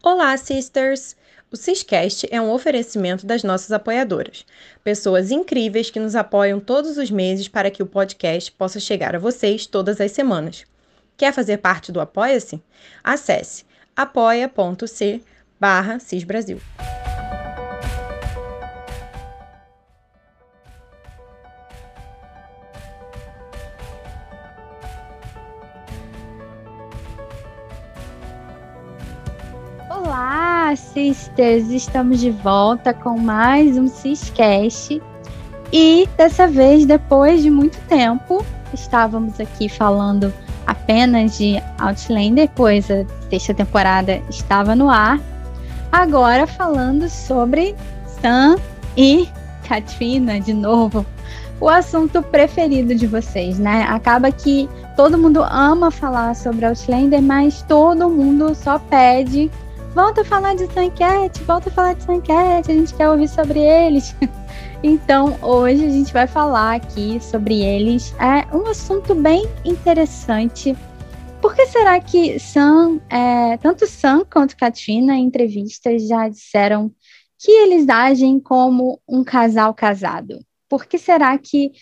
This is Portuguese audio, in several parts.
Olá, sisters! O Ciscast é um oferecimento das nossas apoiadoras, pessoas incríveis que nos apoiam todos os meses para que o podcast possa chegar a vocês todas as semanas. Quer fazer parte do Apoia-se? Acesse apoia.c barra Cisbrasil. Sisters! Estamos de volta com mais um Ciscast. E dessa vez, depois de muito tempo, estávamos aqui falando apenas de Outlander, pois a sexta temporada estava no ar. Agora falando sobre Sam e Katrina de novo. O assunto preferido de vocês, né? Acaba que todo mundo ama falar sobre Outlander, mas todo mundo só pede volta a falar de Suncat, volta a falar de Suncat, a gente quer ouvir sobre eles. Então, hoje a gente vai falar aqui sobre eles. É um assunto bem interessante. Por que será que Sam, é, tanto Sam quanto Katrina, em entrevistas, já disseram que eles agem como um casal casado? Por que será que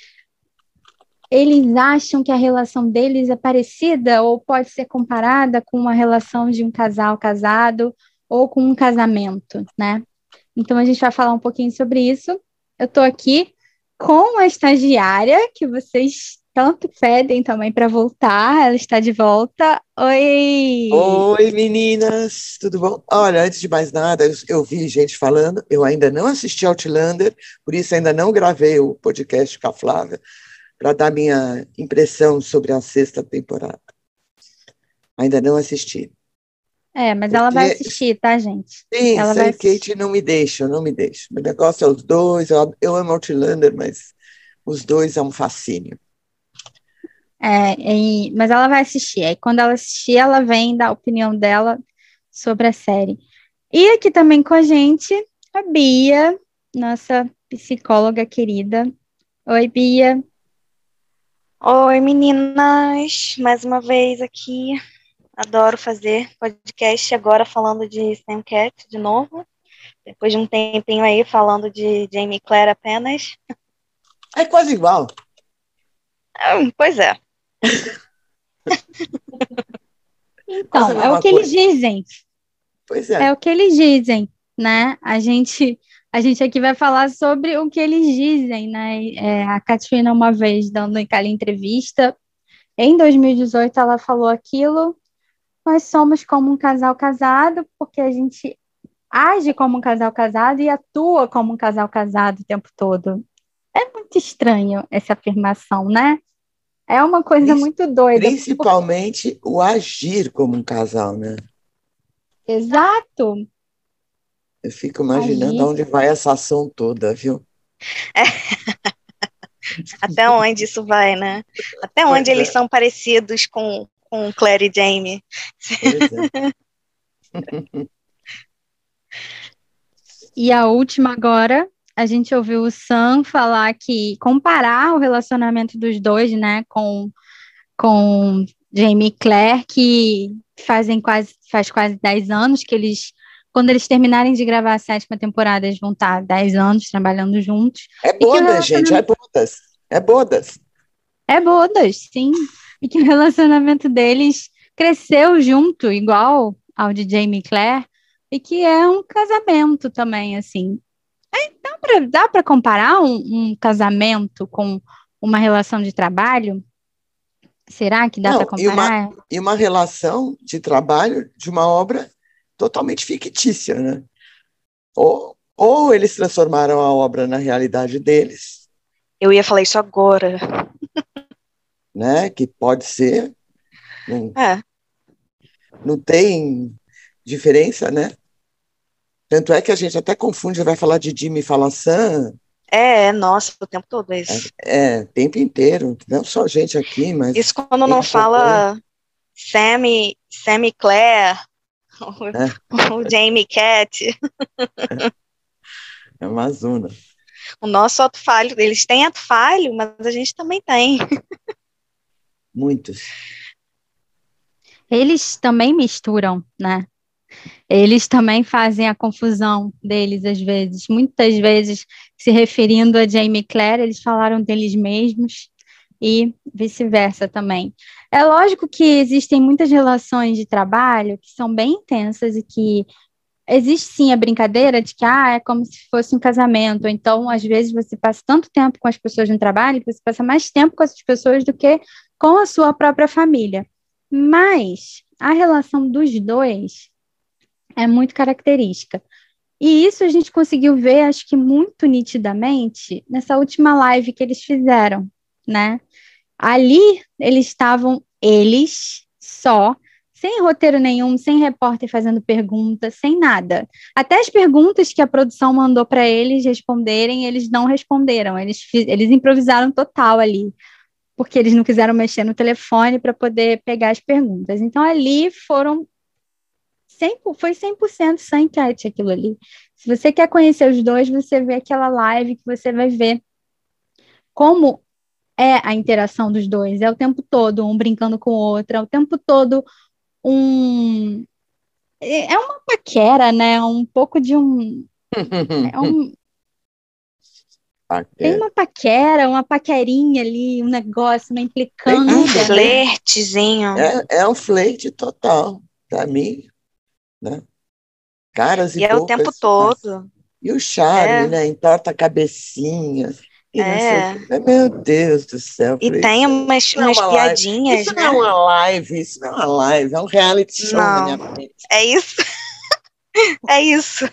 eles acham que a relação deles é parecida ou pode ser comparada com uma relação de um casal casado ou com um casamento, né? Então a gente vai falar um pouquinho sobre isso. Eu estou aqui com a estagiária que vocês tanto pedem também para voltar. Ela está de volta. Oi! Oi, meninas, tudo bom? Olha, antes de mais nada, eu, eu vi gente falando, eu ainda não assisti Outlander, por isso ainda não gravei o podcast com a Flávia para dar minha impressão sobre a sexta temporada. Ainda não assisti. É, mas Porque... ela vai assistir, tá, gente? Sim, ela vai Kate não me deixa, não me deixa. O negócio é os dois, eu, eu amo Outlander, mas os dois é um fascínio. É, e, mas ela vai assistir. Aí quando ela assistir, ela vem dar a opinião dela sobre a série. E aqui também com a gente, a Bia, nossa psicóloga querida. Oi, Bia. Oi, meninas, mais uma vez aqui. Adoro fazer podcast agora falando de Sam Cat de novo. Depois de um tempinho aí falando de Jamie Clare apenas. É quase igual. Hum, pois é. então, é o que coisa. eles dizem. Pois é. É o que eles dizem, né? A gente a gente aqui vai falar sobre o que eles dizem, né? É, a Katrina, uma vez, dando aquela entrevista, em 2018, ela falou aquilo. Nós somos como um casal casado, porque a gente age como um casal casado e atua como um casal casado o tempo todo. É muito estranho essa afirmação, né? É uma coisa muito doida. Principalmente porque... o agir como um casal, né? Exato. Eu fico imaginando Aí... onde vai essa ação toda, viu? É. Até onde isso vai, né? Até onde pois eles é. são parecidos com, com Claire e Jamie. É. e a última agora, a gente ouviu o Sam falar que comparar o relacionamento dos dois, né, com, com Jamie e Claire, que fazem quase, faz quase 10 anos que eles quando eles terminarem de gravar a sétima temporada, eles vão estar 10 anos trabalhando juntos. É bodas, gente, é bodas. É bodas. É bodas, sim. E que o relacionamento deles cresceu junto, igual ao de Jamie Claire, e que é um casamento também, assim. É, dá para comparar um, um, casamento com uma relação de trabalho? Será que dá para comparar? E uma, e uma relação de trabalho de uma obra totalmente fictícia, né? Ou, ou eles transformaram a obra na realidade deles. Eu ia falar isso agora. Né? Que pode ser. Não, é. não tem diferença, né? Tanto é que a gente até confunde, vai falar de Jimmy e fala Sam. É, nossa, o tempo todo é isso. É, é, o tempo inteiro, não só a gente aqui, mas. Isso quando não fala Sammy, Sammy Claire, é. o Jamie Cat. É uma zona. O nosso ato falho, eles têm ato falho, mas a gente também tem. Muitos. Eles também misturam, né? Eles também fazem a confusão deles às vezes, muitas vezes se referindo a Jamie Claire, eles falaram deles mesmos e vice-versa também. É lógico que existem muitas relações de trabalho que são bem intensas e que existe sim a brincadeira de que ah, é como se fosse um casamento. Então, às vezes, você passa tanto tempo com as pessoas no trabalho que você passa mais tempo com essas pessoas do que com a sua própria família. Mas a relação dos dois é muito característica. E isso a gente conseguiu ver, acho que muito nitidamente, nessa última live que eles fizeram, né? Ali eles estavam, eles só, sem roteiro nenhum, sem repórter fazendo perguntas, sem nada. Até as perguntas que a produção mandou para eles responderem, eles não responderam, eles, eles improvisaram total ali, porque eles não quiseram mexer no telefone para poder pegar as perguntas. Então ali foram 100, foi 100% sem enquete aquilo ali. Se você quer conhecer os dois, você vê aquela live que você vai ver como é a interação dos dois. É o tempo todo um brincando com o outro, é o tempo todo um. É, uma paquera, né? Um pouco de um. É um... Tem uma paquera, uma paquerinha ali, um negócio, uma implicância. Um flertezinho. É, é um flerte total, para mim né? Caras e, e é o tempo todo. E o charme, é. né? Entorta a cabecinha. É. Meu Deus do céu. E tem umas, é umas piadinhas. Isso né? não é uma live, isso não é uma live, é um reality show não. na minha frente. É isso. é isso.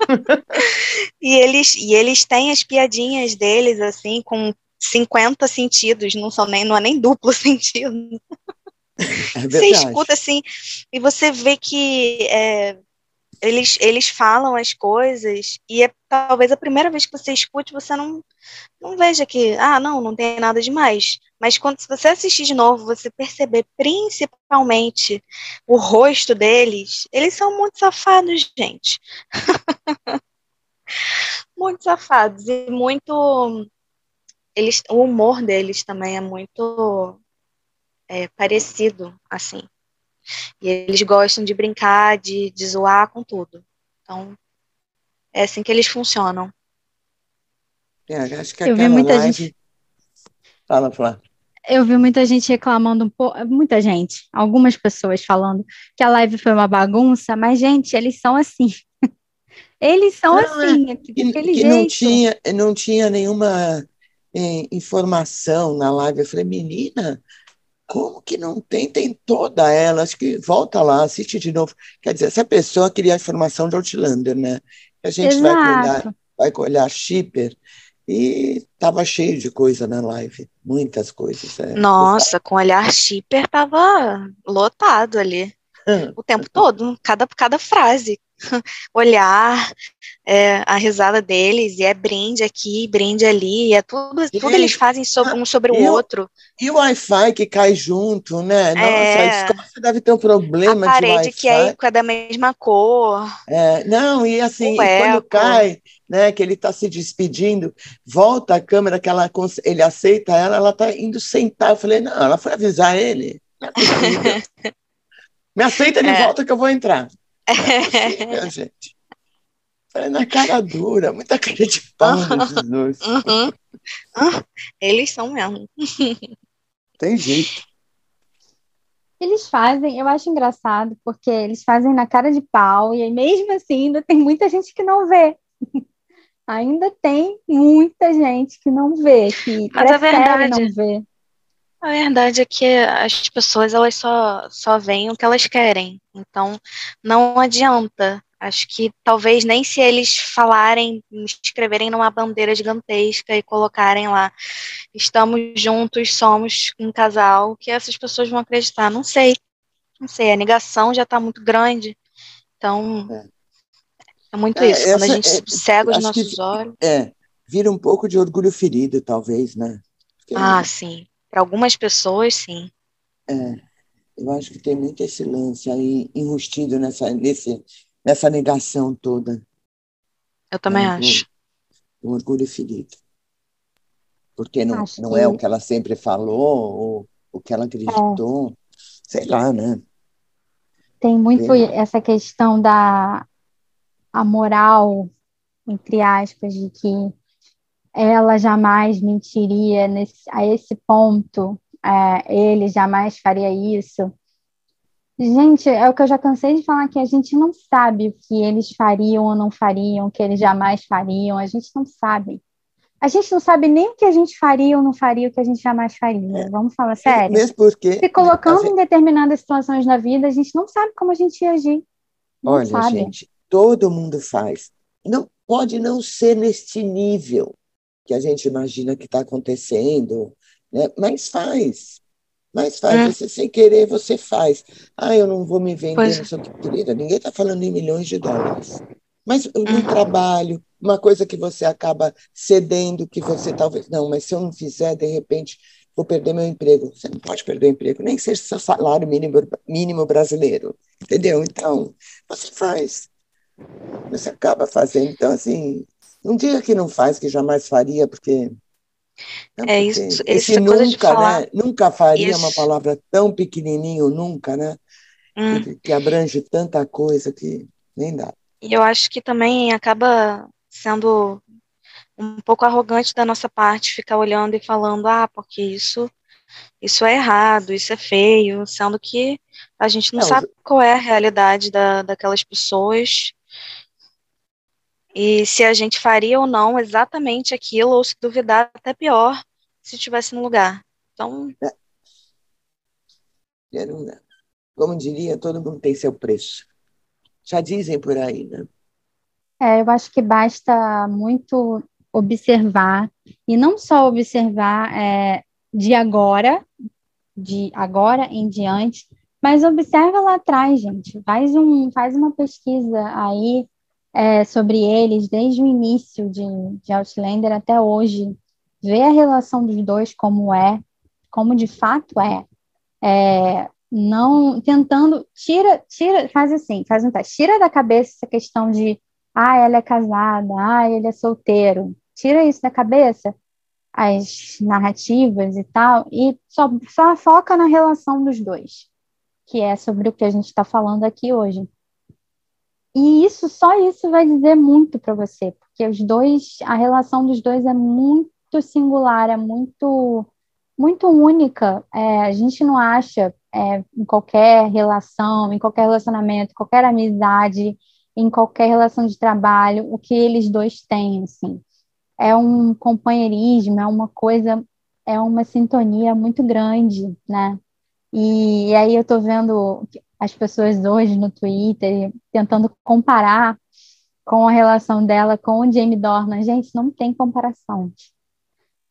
e, eles, e eles têm as piadinhas deles, assim, com 50 sentidos, não são nem, não é nem duplo sentido. É você escuta assim e você vê que é, eles, eles falam as coisas e é talvez a primeira vez que você escute você não, não veja que, ah, não, não tem nada demais. Mas quando você assistir de novo, você perceber principalmente o rosto deles, eles são muito safados, gente. muito safados e muito eles, o humor deles também é muito é, parecido, assim. E eles gostam de brincar, de, de zoar com tudo. Então, é assim que eles funcionam. É, acho que Eu vi muita live... gente. Fala, Flá. Eu vi muita gente reclamando um pouco, muita gente, algumas pessoas falando que a live foi uma bagunça, mas, gente, eles são assim. eles são não, assim, é, que, que não tinha, não tinha nenhuma eh, informação na live. Eu falei, menina, como que não tem? Tem toda ela. Acho que volta lá, assiste de novo. Quer dizer, essa pessoa queria a informação de Outlander, né? A gente Exato. vai olhar, vai olhar Shipper e estava cheio de coisa na live, muitas coisas. É. Nossa, com olhar Shipper estava lotado ali. o tempo todo, cada, cada frase. olhar é, a risada deles, e é brinde aqui, brinde ali, é tudo, e, tudo eles fazem sobre, um sobre o outro. E o Wi-Fi que cai junto, né? Nossa, é, a escola deve ter um problema a parede que é, é da mesma cor. É, não, e assim, e quando cai, né, que ele está se despedindo, volta a câmera, que ela, ele aceita ela, ela está indo sentar. Eu falei, não, ela foi avisar ele. É Me aceita de é. volta que eu vou entrar. É, gente. É na cara dura, muita cara de pau nesses dois. Uhum. Eles são mesmo. Tem jeito. Eles fazem, eu acho engraçado, porque eles fazem na cara de pau, e mesmo assim ainda tem muita gente que não vê. ainda tem muita gente que não vê, que Mas prefere a verdade, não ver. A verdade é que as pessoas elas só, só veem o que elas querem. Então, não adianta. Acho que talvez nem se eles falarem, escreverem numa bandeira gigantesca e colocarem lá, estamos juntos, somos um casal, que essas pessoas vão acreditar. Não sei. Não sei, a negação já está muito grande. Então, é, é muito é, isso. Quando a gente é, cega os nossos que, olhos. É, vira um pouco de orgulho ferido, talvez, né? Porque, ah, sim. Para algumas pessoas, sim. É, eu acho que tem muito esse lance aí enrustido nessa, nesse, nessa negação toda. Eu também né, acho. O orgulho ferido. Porque não, não que... é o que ela sempre falou, ou o que ela acreditou. É. Sei lá, né? Tem muito essa questão da a moral, entre aspas, de que ela jamais mentiria nesse, a esse ponto, é, ele jamais faria isso. Gente, é o que eu já cansei de falar que a gente não sabe o que eles fariam ou não fariam, o que eles jamais fariam, a gente não sabe. A gente não sabe nem o que a gente faria ou não faria, o que a gente jamais faria. É. Vamos falar sério? Mesmo porque. Se colocando gente... em determinadas situações da vida, a gente não sabe como a gente ia agir. Não Olha, sabe. gente, todo mundo faz. Não pode não ser neste nível que a gente imagina que está acontecendo, né? mas faz. Mas faz, é. você sem querer, você faz. Ah, eu não vou me vender, pois. não sei o que, querida. Ninguém está falando em milhões de dólares. Mas no uhum. trabalho, uma coisa que você acaba cedendo, que você talvez. Não, mas se eu não fizer, de repente, vou perder meu emprego. Você não pode perder o emprego, nem seja seu salário mínimo, mínimo brasileiro. Entendeu? Então, você faz. Você acaba fazendo. Então, assim, não diga que não faz, que jamais faria, porque. Não, é isso, esse nunca, né? Nunca faria isso. uma palavra tão pequenininho, nunca, né? Hum. Que, que abrange tanta coisa que nem dá. E eu acho que também acaba sendo um pouco arrogante da nossa parte ficar olhando e falando, ah, porque isso isso é errado, isso é feio, sendo que a gente não, não sabe qual é a realidade da, daquelas pessoas e se a gente faria ou não exatamente aquilo, ou se duvidar, até pior, se estivesse no lugar. Então. Como diria, todo mundo tem seu preço. Já dizem por aí, né? É, eu acho que basta muito observar, e não só observar é, de agora, de agora em diante, mas observa lá atrás, gente. Faz, um, faz uma pesquisa aí é, sobre eles desde o início de, de Outlander até hoje, ver a relação dos dois como é, como de fato é, é não tentando tira tira faz assim faz um teste. Tira da cabeça essa questão de ah ela é casada ah ele é solteiro. Tira isso da cabeça as narrativas e tal e só, só foca na relação dos dois que é sobre o que a gente está falando aqui hoje e isso, só isso vai dizer muito para você, porque os dois, a relação dos dois é muito singular, é muito, muito única. É, a gente não acha é, em qualquer relação, em qualquer relacionamento, qualquer amizade, em qualquer relação de trabalho, o que eles dois têm, assim. É um companheirismo, é uma coisa, é uma sintonia muito grande, né? E, e aí eu tô vendo as pessoas hoje no Twitter tentando comparar com a relação dela com o Jamie Dornan. Gente, não tem comparação.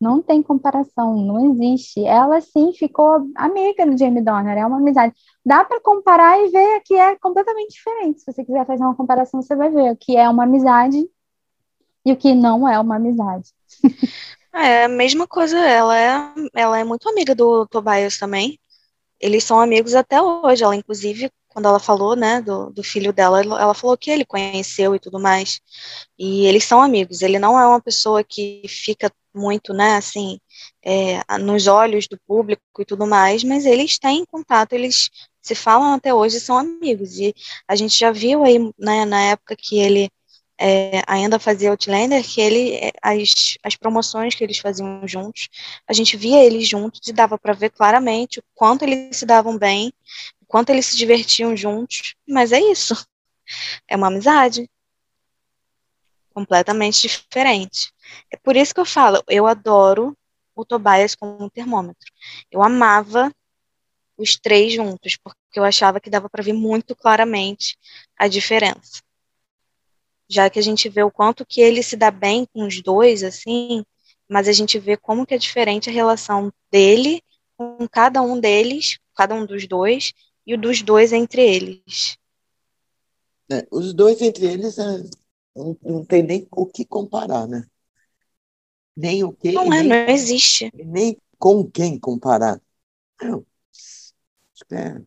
Não tem comparação, não existe. Ela sim ficou amiga do Jamie Dornan, é uma amizade. Dá para comparar e ver que é completamente diferente. Se você quiser fazer uma comparação, você vai ver o que é uma amizade e o que não é uma amizade. É a mesma coisa, ela é, ela é muito amiga do Tobias também eles são amigos até hoje. Ela, inclusive, quando ela falou, né, do, do filho dela, ela falou que ele conheceu e tudo mais. E eles são amigos. Ele não é uma pessoa que fica muito, né, assim, é, nos olhos do público e tudo mais, mas eles têm contato, eles se falam até hoje e são amigos. E a gente já viu aí, né, na época que ele é, ainda fazia Outlander, que ele, é, as, as promoções que eles faziam juntos, a gente via eles juntos e dava para ver claramente o quanto eles se davam bem, o quanto eles se divertiam juntos, mas é isso. É uma amizade completamente diferente. É por isso que eu falo, eu adoro o Tobias como termômetro. Eu amava os três juntos, porque eu achava que dava para ver muito claramente a diferença já que a gente vê o quanto que ele se dá bem com os dois, assim, mas a gente vê como que é diferente a relação dele com cada um deles, cada um dos dois, e o dos dois entre eles. É, os dois entre eles é, não, não, tem nem o que comparar, né? Nem o que. Não é, nem, não existe. Nem com quem comparar. Não. É,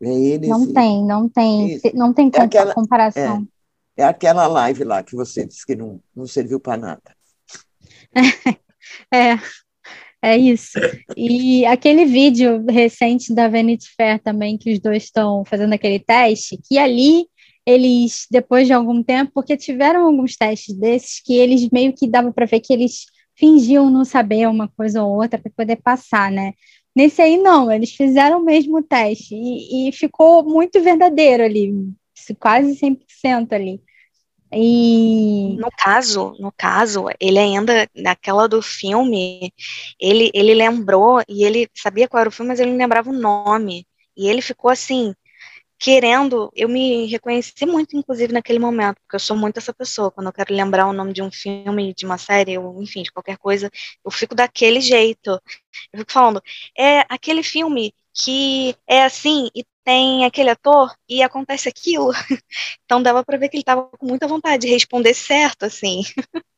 é eles, não tem, não tem, não tem é aquela, comparação. É, aquela live lá que você disse que não, não serviu para nada. É, É isso. E aquele vídeo recente da Vanity Fair também, que os dois estão fazendo aquele teste, que ali eles, depois de algum tempo, porque tiveram alguns testes desses que eles meio que dava para ver que eles fingiam não saber uma coisa ou outra para poder passar, né? Nesse aí, não, eles fizeram o mesmo teste e, e ficou muito verdadeiro ali, quase 100% ali. E no caso, no caso, ele ainda naquela do filme, ele ele lembrou e ele sabia qual era o filme, mas ele não lembrava o nome. E ele ficou assim, querendo, eu me reconheci muito, inclusive, naquele momento, porque eu sou muito essa pessoa. Quando eu quero lembrar o nome de um filme, de uma série, ou enfim, de qualquer coisa, eu fico daquele jeito. Eu fico falando, é aquele filme que é assim e tem aquele ator e acontece aquilo. Então dava para ver que ele estava com muita vontade de responder certo, assim.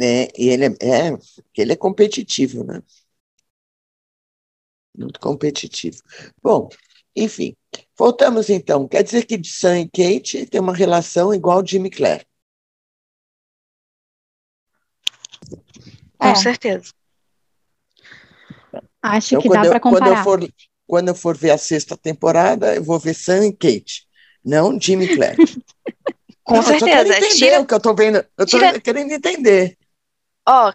É, e ele é, é, ele é competitivo, né? Muito competitivo. Bom, enfim, voltamos então. Quer dizer que Sam e Kate têm uma relação igual Jimmy Clare. Com é. certeza. Acho então, que dá para comparar. Quando eu, for, quando eu for ver a sexta temporada, eu vou ver Sam e Kate, não Jimmy Clare. Com não, certeza. Eu entender tira, o que eu tô vendo. Eu tô tira, querendo entender. Ó,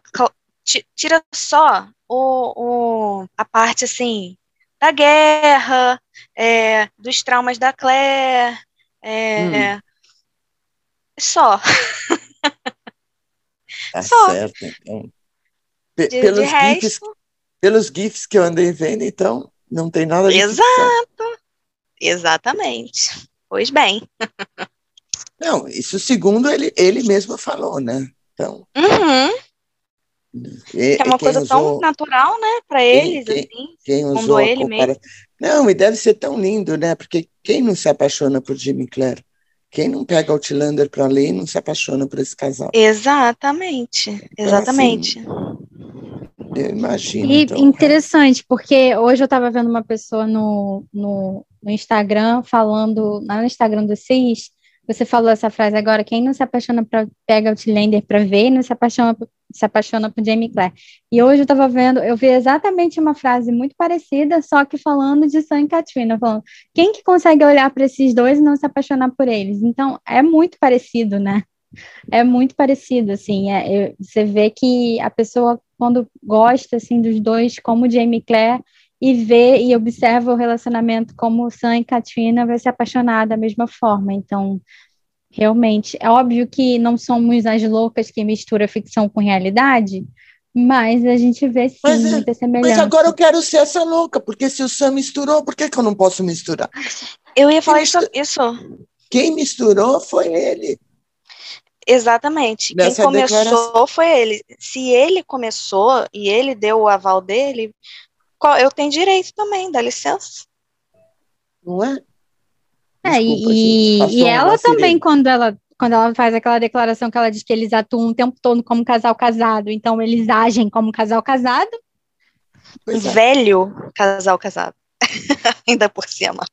tira só o, o, a parte assim da guerra, é, dos traumas da Claire. É, hum. Só. Tá só. certo, então. P de, pelos, de GIFs, pelos GIFs que eu andei vendo, então, não tem nada de Exato. Ficção. Exatamente. Pois bem. Não, isso segundo ele, ele mesmo falou, né? Então. Uhum. E, é uma coisa usou, tão natural, né, para eles, quem, assim, quem usou ele compara... mesmo. Não, e deve ser tão lindo, né? Porque quem não se apaixona por Jimmy Clare? Quem não pega Outlander para ler não se apaixona por esse casal. Exatamente, então, exatamente. Assim, eu imagino. E então, interessante, porque hoje eu estava vendo uma pessoa no, no, no, Instagram falando, no Instagram do CIS, você falou essa frase agora, quem não se apaixona para pega Outlander para ver, não se apaixona se apaixona por Jamie Clare. E hoje eu estava vendo, eu vi exatamente uma frase muito parecida, só que falando de Sam e Katrina, falando quem que consegue olhar para esses dois e não se apaixonar por eles? Então é muito parecido, né? É muito parecido, assim. É, você vê que a pessoa quando gosta assim dos dois, como Jamie Clare, e vê e observa o relacionamento como Sam e Katrina, vai se apaixonar da mesma forma. Então Realmente, é óbvio que não somos as loucas que mistura ficção com realidade, mas a gente vê sim mas, é, muita semelhança. Mas agora eu quero ser essa louca, porque se o Sam misturou, por que, que eu não posso misturar? Eu ia falar isso, isso. Quem misturou foi ele. Exatamente. Nessa Quem começou declaração. foi ele. Se ele começou e ele deu o aval dele, eu tenho direito também, dá licença. Não é? É, e, e ela também, quando ela, quando ela faz aquela declaração que ela diz que eles atuam o tempo todo como casal casado, então eles agem como casal casado. É. Velho casal casado. Ainda por cima.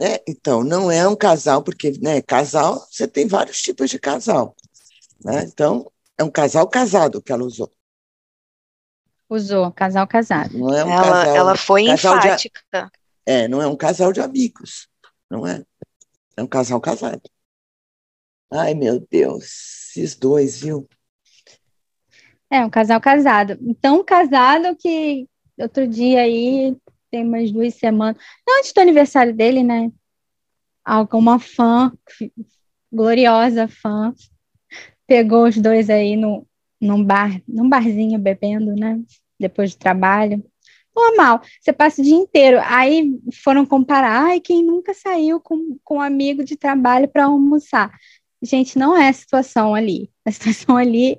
É, então, não é um casal, porque né, casal, você tem vários tipos de casal. Né? Então, é um casal casado que ela usou. Usou, casal casado. Não é um ela, casal, ela foi enfática. De, é, não é um casal de amigos não é? É um casal casado. Ai, meu Deus, esses dois, viu? É, um casal casado. Tão casado que outro dia aí, tem umas duas semanas, antes do aniversário dele, né? Alguma fã, gloriosa fã, pegou os dois aí no, num bar, num barzinho bebendo, né? Depois do trabalho normal. Você passa o dia inteiro. Aí foram comparar, ai, quem nunca saiu com, com um amigo de trabalho para almoçar? Gente, não é a situação ali. A situação ali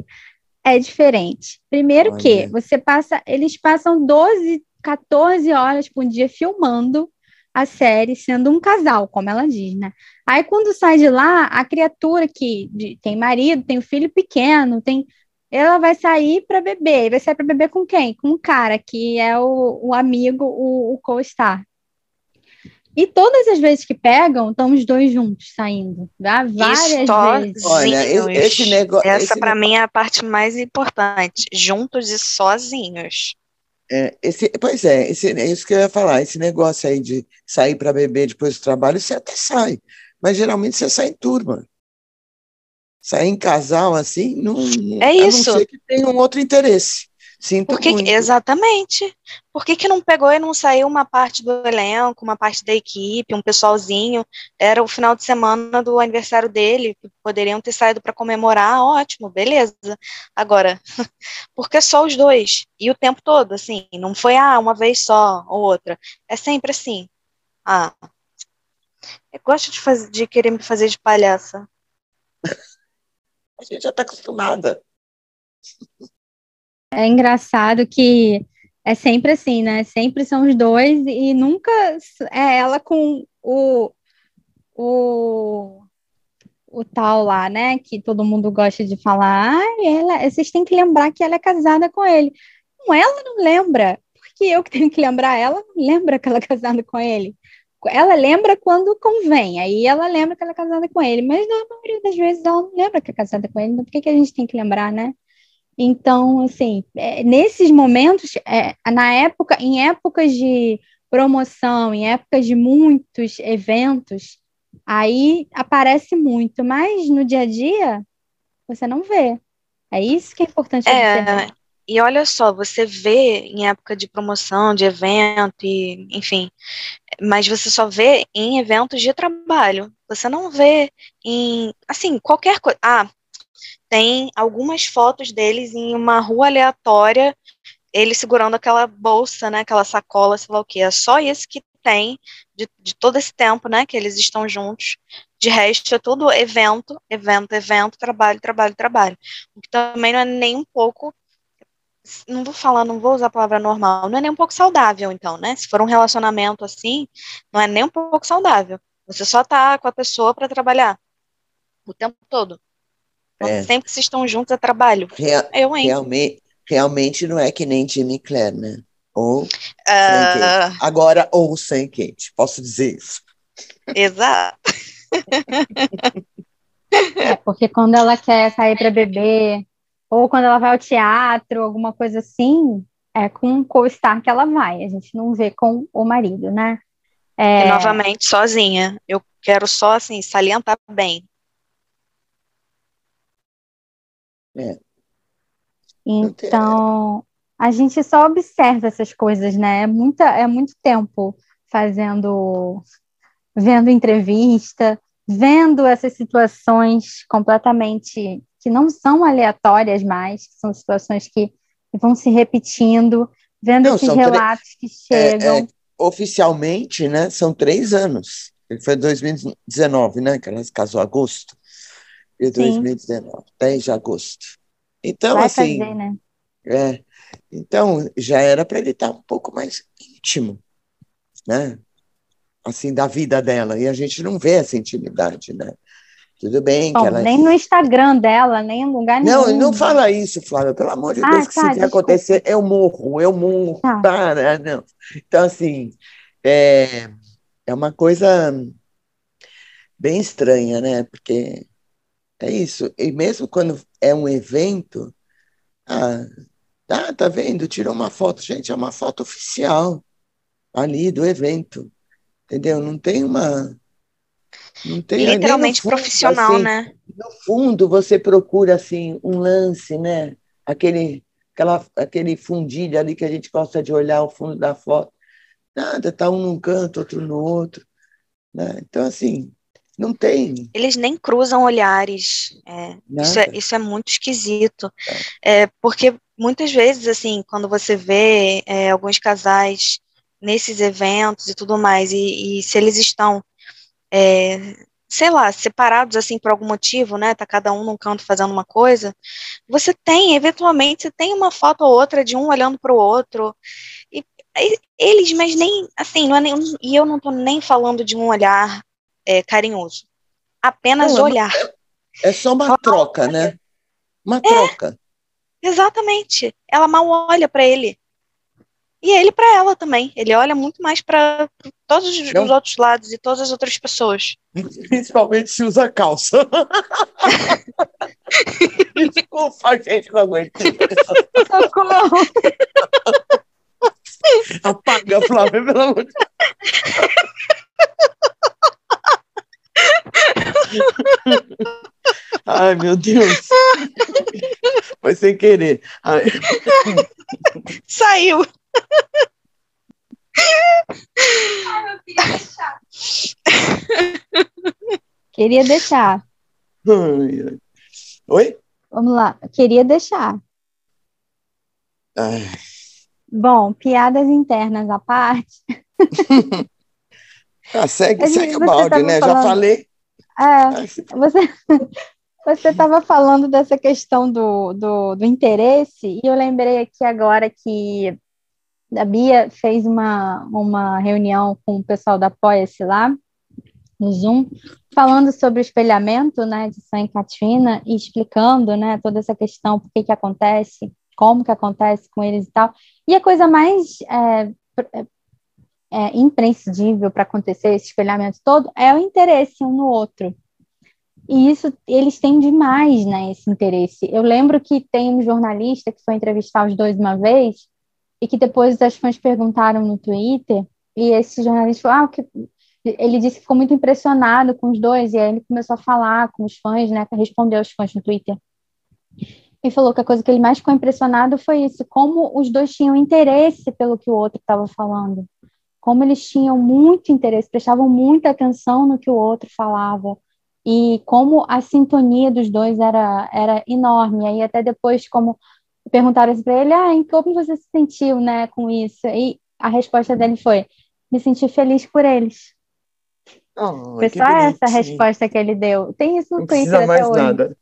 é diferente. Primeiro Olha. que você passa, eles passam 12, 14 horas por dia filmando a série sendo um casal, como ela diz, né? Aí quando sai de lá, a criatura que de, tem marido, tem um filho pequeno, tem ela vai sair para beber. Vai sair para beber com quem? Com um cara que é o, o amigo, o, o co-star. E todas as vezes que pegam, estão os dois juntos saindo. Tá? Várias vezes. Olha, esse negócio. Essa para mim é a parte mais importante. Juntos e sozinhos. É, esse, pois é, esse, é isso que eu ia falar. Esse negócio aí de sair para beber depois do trabalho, você até sai. Mas geralmente você sai em turma. Sair em casal assim, não, é isso. A não ser que tenha um outro interesse. Sinto Por que, muito. exatamente. Por que, que não pegou e não saiu uma parte do elenco, uma parte da equipe, um pessoalzinho? Era o final de semana do aniversário dele, poderiam ter saído para comemorar, ótimo, beleza. Agora, por que só os dois? E o tempo todo, assim, não foi ah, uma vez só ou outra. É sempre assim. Ah, eu gosto de, fazer, de querer me fazer de palhaça. A gente já está acostumada. É engraçado que é sempre assim, né? Sempre são os dois e nunca é ela com o, o, o tal lá, né? Que todo mundo gosta de falar. Ah, ela, vocês têm que lembrar que ela é casada com ele. Não, ela não lembra, porque eu que tenho que lembrar. Ela não lembra que ela é casada com ele. Ela lembra quando convém, aí ela lembra que ela é casada com ele, mas na maioria das vezes ela não lembra que é casada com ele. Então, por que, que a gente tem que lembrar, né? Então, assim, é, nesses momentos, é, na época, em épocas de promoção, em épocas de muitos eventos, aí aparece muito, mas no dia a dia você não vê. É isso que é importante é, E olha só, você vê em época de promoção, de evento, e, enfim, mas você só vê em eventos de trabalho. Você não vê em, assim, qualquer coisa. Ah, tem algumas fotos deles em uma rua aleatória, ele segurando aquela bolsa, né, aquela sacola, sei lá o que. É só isso que tem de, de todo esse tempo, né, que eles estão juntos. De resto, é tudo evento, evento, evento, trabalho, trabalho, trabalho. O que também não é nem um pouco não vou falar, não vou usar a palavra normal, não é nem um pouco saudável, então, né? Se for um relacionamento assim, não é nem um pouco saudável. Você só tá com a pessoa para trabalhar o tempo todo. É. Sempre que vocês estão juntos é trabalho. Real, eu, hein? Realmente, realmente não é que nem Jimmy Clare, né? Ou uh... Agora, ou sem Kate, posso dizer isso. Exato. é, porque quando ela quer sair para beber, ou quando ela vai ao teatro, alguma coisa assim, é com o co-star que ela vai. A gente não vê com o marido, né? É... E novamente, sozinha. Eu quero só, assim, salientar bem. É. Então, a gente só observa essas coisas, né? É, muita, é muito tempo fazendo, vendo entrevista, vendo essas situações completamente que não são aleatórias mais, que são situações que vão se repetindo, vendo não, esses relatos que chegam. É, é, oficialmente, né? São três anos. Foi 2019, né? Que ela se casou em agosto de 2019, 10 de agosto. Então, Vai assim. Fazer, né? é, então, já era para ele estar um pouco mais íntimo, né? Assim, da vida dela. E a gente não vê essa intimidade, né? Tudo bem Bom, que ela. Nem no Instagram dela, nem em lugar não, nenhum. Não, não fala isso, Flávia. Pelo amor de ah, Deus, que tá, se acontecer, eu morro, eu morro. Tá. Para, não. Então, assim, é, é uma coisa bem estranha, né? Porque é isso. E mesmo quando é um evento, ah, tá, tá vendo? Tirou uma foto. Gente, é uma foto oficial ali do evento. Entendeu? Não tem uma. Não tem, Literalmente fundo, profissional, assim, né? No fundo, você procura assim um lance, né? Aquele, aquela, aquele fundilho ali que a gente gosta de olhar o fundo da foto. Nada, tá um num canto, outro no outro. Né? Então, assim, não tem. Eles nem cruzam olhares. É, isso, é, isso é muito esquisito. É. é. porque muitas vezes, assim, quando você vê é, alguns casais nesses eventos e tudo mais, e, e se eles estão, é, sei lá, separados assim por algum motivo, né? Tá cada um num canto fazendo uma coisa, você tem, eventualmente, você tem uma foto ou outra de um olhando para o outro. E eles, mas nem assim, não é nem, e eu não estou nem falando de um olhar é, carinhoso. Apenas não, olhar. É, é, só uma troca, né? Uma troca. Exatamente. Ela mal olha para ele. e ele para ela também. Ele olha muito mais para todos os, Não. outros lados e todas as outras pessoas. Principalmente se usa calça. Desculpa, gente, não aguento. Socorro! Apaga, Flávia, pelo amor de Ai, meu Deus. Foi sem querer. Ai, Saiu. Queria deixar. ai, ai. Oi? Vamos lá. Queria deixar. Ai, Bom, piadas internas à parte. tá, segue, segue o balde, né? Já falando- falei. É, você você estava falando dessa questão do, do, do interesse, e eu lembrei aqui agora que a Bia fez uma, uma reunião com o pessoal da Apoia-se lá, no Zoom, falando sobre o espelhamento, né, de São Catarina e explicando, né, toda essa questão, por que que acontece, como que acontece com eles e tal. E a coisa mais é, é, imprescindível para acontecer esse espelhamento todo é o interesse um no outro. E isso eles têm demais, né, esse interesse. Eu lembro que tem um jornalista que foi entrevistar os dois uma vez e que depois as fãs perguntaram no Twitter e esse jornalista falou, ah, que ele disse que ficou muito impressionado com os dois, e aí ele começou a falar com os fãs, né, respondeu aos fãs no Twitter. E falou que a coisa que ele mais ficou impressionado foi isso, como os dois tinham interesse pelo que o outro estava falando. Como eles tinham muito interesse, prestavam muita atenção no que o outro falava. E como a sintonia dos dois era, era enorme. Aí até depois, como perguntaram para ele, ah, em como você se sentiu, né, com isso? E a resposta dele foi, me senti feliz por eles. Oh, Foi só essa resposta que ele deu. Tem isso no Não Twitter precisa até mais hoje. nada.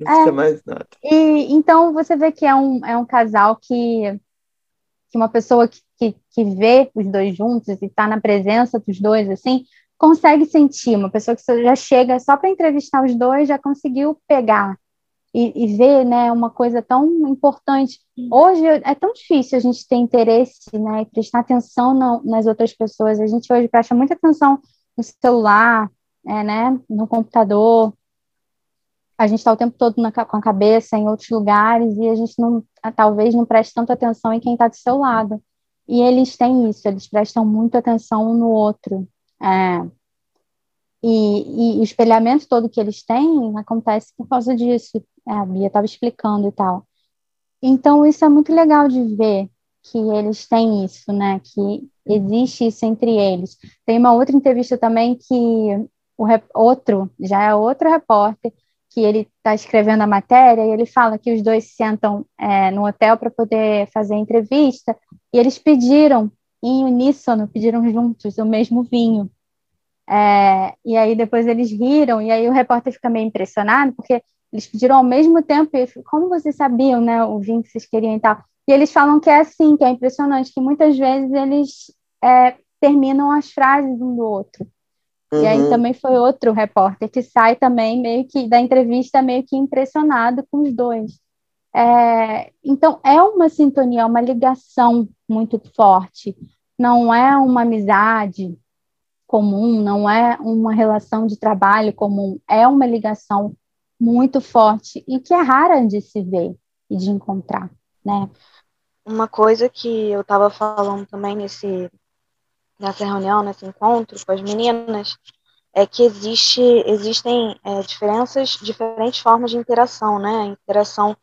Não É. precisa mais nada. E então você vê que é um, é um casal que, que uma pessoa que, que, que vê os dois juntos e está na presença dos dois, assim, consegue sentir. Uma pessoa que já chega só para entrevistar os dois já conseguiu pegar e, e ver, né, uma coisa tão importante. Hoje é tão difícil a gente ter interesse, né, e prestar atenção na- nas outras pessoas. A gente hoje presta muita atenção no celular, é, né, no computador, a gente está o tempo todo na com a cabeça em outros lugares e a gente não, talvez não preste tanta atenção em quem está do seu lado. E eles têm isso, eles prestam muito atenção um no outro. É. E, e o espelhamento todo que eles têm acontece por causa disso. É, a Bia estava explicando e tal. Então, isso é muito legal de ver que eles têm isso, né? Que existe isso entre eles. Tem uma outra entrevista também que o outro, já é outro repórter, que ele está escrevendo a matéria e ele fala que os dois se sentam é, no hotel para poder fazer a entrevista e eles pediram em uníssono, pediram juntos o mesmo vinho. É, e aí depois eles riram e aí o repórter fica meio impressionado porque eles pediram ao mesmo tempo e como vocês sabiam, né, o vinho que vocês queriam e tal. E eles falam que é assim, que é impressionante, que muitas vezes eles é, terminam as frases um do outro. E aí Uhum. também foi outro repórter que sai também meio que da entrevista meio que impressionado com os dois. É, então é uma sintonia, uma ligação muito forte. Não é uma amizade comum, não é uma relação de trabalho comum, é uma ligação muito forte e que é rara de se ver e de encontrar, né? Uma coisa que eu estava falando também nesse, nessa reunião, nesse encontro com as meninas, é que existe, existem é, diferenças, diferentes formas de interação, né? Interação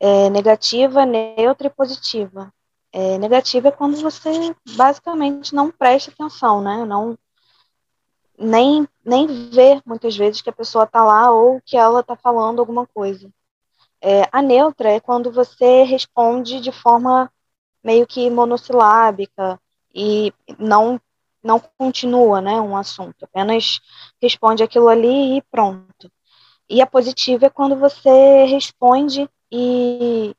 é, negativa, neutra e positiva. É, negativa é quando você basicamente não presta atenção, né? Não, nem, nem vê muitas vezes que a pessoa está lá ou que ela está falando alguma coisa. É, a neutra é quando você responde de forma meio que monossilábica e não não continua, né, um assunto, apenas responde aquilo ali e pronto. E a positiva é quando você responde e,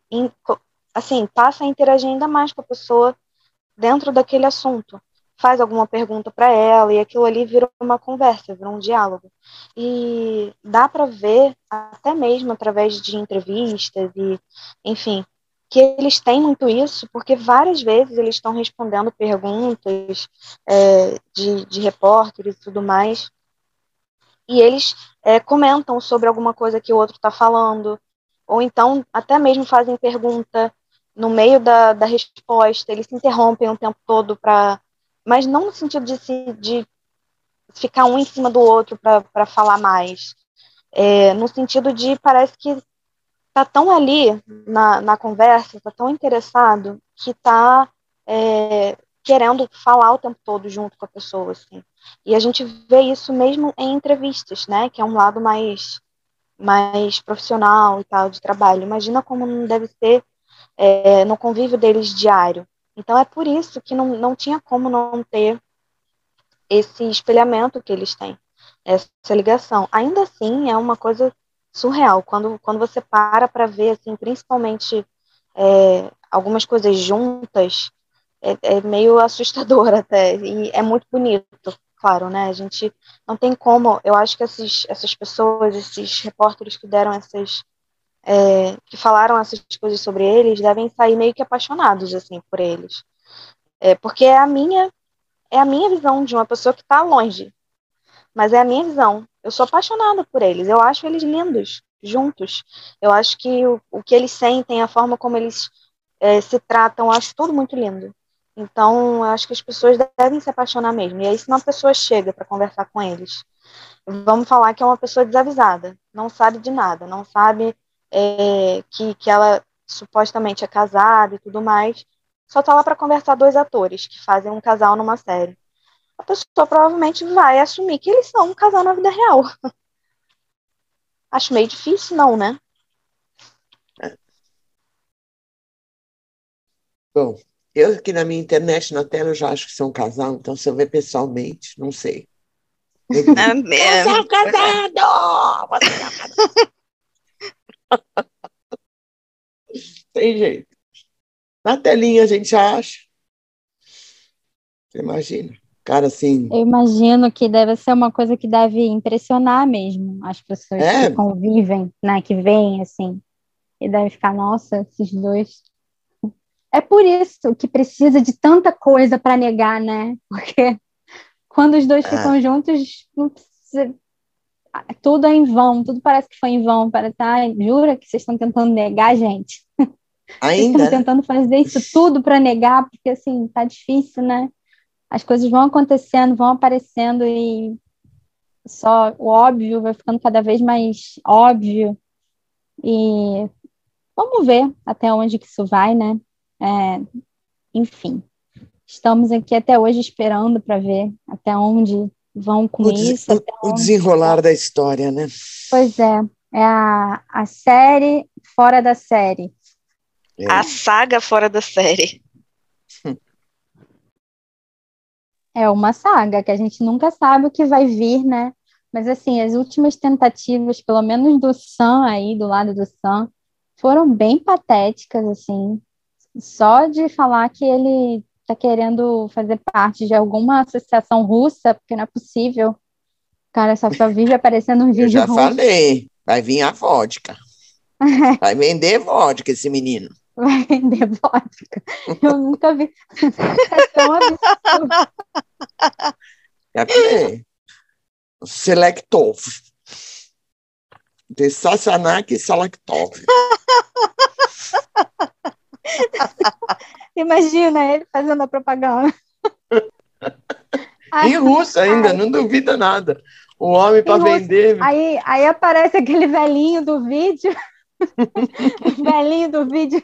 assim, passa a interagir ainda mais com a pessoa dentro daquele assunto. Faz alguma pergunta para ela e aquilo ali vira uma conversa, vira um diálogo. E dá para ver, até mesmo através de entrevistas e, enfim, que eles têm muito isso, porque várias vezes eles estão respondendo perguntas é, de, de repórteres e tudo mais, e eles é, comentam sobre alguma coisa que o outro está falando, ou então até mesmo fazem pergunta no meio da, da resposta, eles se interrompem o tempo todo para. Mas não no sentido de, se, de ficar um em cima do outro para falar mais. É, no sentido de parece que tá tão ali na, na conversa, tá tão interessado que tá é, querendo falar o tempo todo junto com a pessoa, assim. E a gente vê isso mesmo em entrevistas, né? Que é um lado mais mais profissional e tal de trabalho. Imagina como não deve ser é, no convívio deles diário. Então é por isso que não, não tinha como não ter esse espelhamento que eles têm, essa ligação. Ainda assim, é uma coisa surreal. Quando, quando você para para ver, assim, principalmente é, algumas coisas juntas, é, é, meio assustador até, e é muito bonito, claro, né? A gente não tem como, eu acho que esses, essas pessoas, esses repórteres que deram essas, é, que falaram essas coisas sobre eles, devem sair meio que apaixonados, assim, por eles. É, porque é a minha é a minha visão de uma pessoa que está longe, mas é a minha visão. Eu sou apaixonada por eles, eu acho eles lindos, juntos. Eu acho que o, o que eles sentem, a forma como eles é, se tratam, eu acho tudo muito lindo. Então, eu acho que as pessoas devem se apaixonar mesmo. E aí, se uma pessoa chega para conversar com eles, vamos falar que é uma pessoa desavisada, não sabe de nada, não sabe é, que, que ela supostamente é casada e tudo mais, só tá lá para conversar dois atores que fazem um casal numa série. A pessoa provavelmente vai assumir que eles são um casal na vida real. Acho meio difícil, não, né? Bom, eu aqui na minha internet, na tela, eu já acho que são um casal, então se eu ver pessoalmente, não sei. É, Casal casado! Você é casado! Tem jeito. Na telinha a gente acha. Você imagina? Cara, assim. Eu imagino que deve ser uma coisa que deve impressionar mesmo as pessoas É. que convivem, né? Que veem, assim. E deve ficar, nossa, esses dois. É por isso que precisa de tanta coisa para negar, né? Porque quando os dois É. ficam juntos, não precisa- tudo é em vão, tudo parece que foi em vão. Parece, ai, jura que vocês estão tentando negar, gente? Vocês Ainda, estão tentando fazer isso tudo para negar, porque assim, tá difícil, né? As coisas vão acontecendo, vão aparecendo e só o óbvio vai ficando cada vez mais óbvio. E vamos ver até onde que isso vai, né? É, enfim, estamos aqui até hoje esperando para ver até onde vão com o, des- isso. o- até o onde- desenrolar da história, né? Pois é, é a, a série fora da série. É. A saga fora da série. É uma saga que a gente nunca sabe o que vai vir, né? Mas assim, as últimas tentativas, pelo menos do Sam aí, do lado do Sam, foram bem patéticas, assim. Só de falar que ele tá querendo fazer parte de alguma associação russa, porque não é possível. O cara só, só vive aparecendo um Eu vídeo já russo. falei, vai vir a vodka. Vai vender vodka esse menino. Vai vender vodka. Eu nunca vi. É tão absurdo. Falei. Selektov. De Sassanak e Selektov. Imagina ele fazendo a propaganda. Ai, Em russo ainda, não duvida nada. O homem para vender. Aí, aí aparece aquele velhinho do vídeo, velhinho do vídeo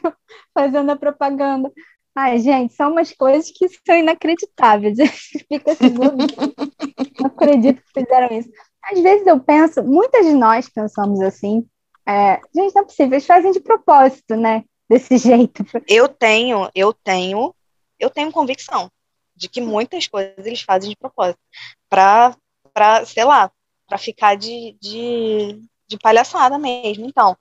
fazendo a propaganda. Ai, gente, são umas coisas que são inacreditáveis. Fica assim, não acredito que fizeram isso. Às vezes eu penso, muitas de nós pensamos assim, é, gente, não é possível, eles fazem de propósito, né? Desse jeito. Eu tenho, eu tenho, eu tenho convicção de que muitas coisas eles fazem de propósito. Pra, pra sei lá, pra ficar de, de, de palhaçada mesmo. Então,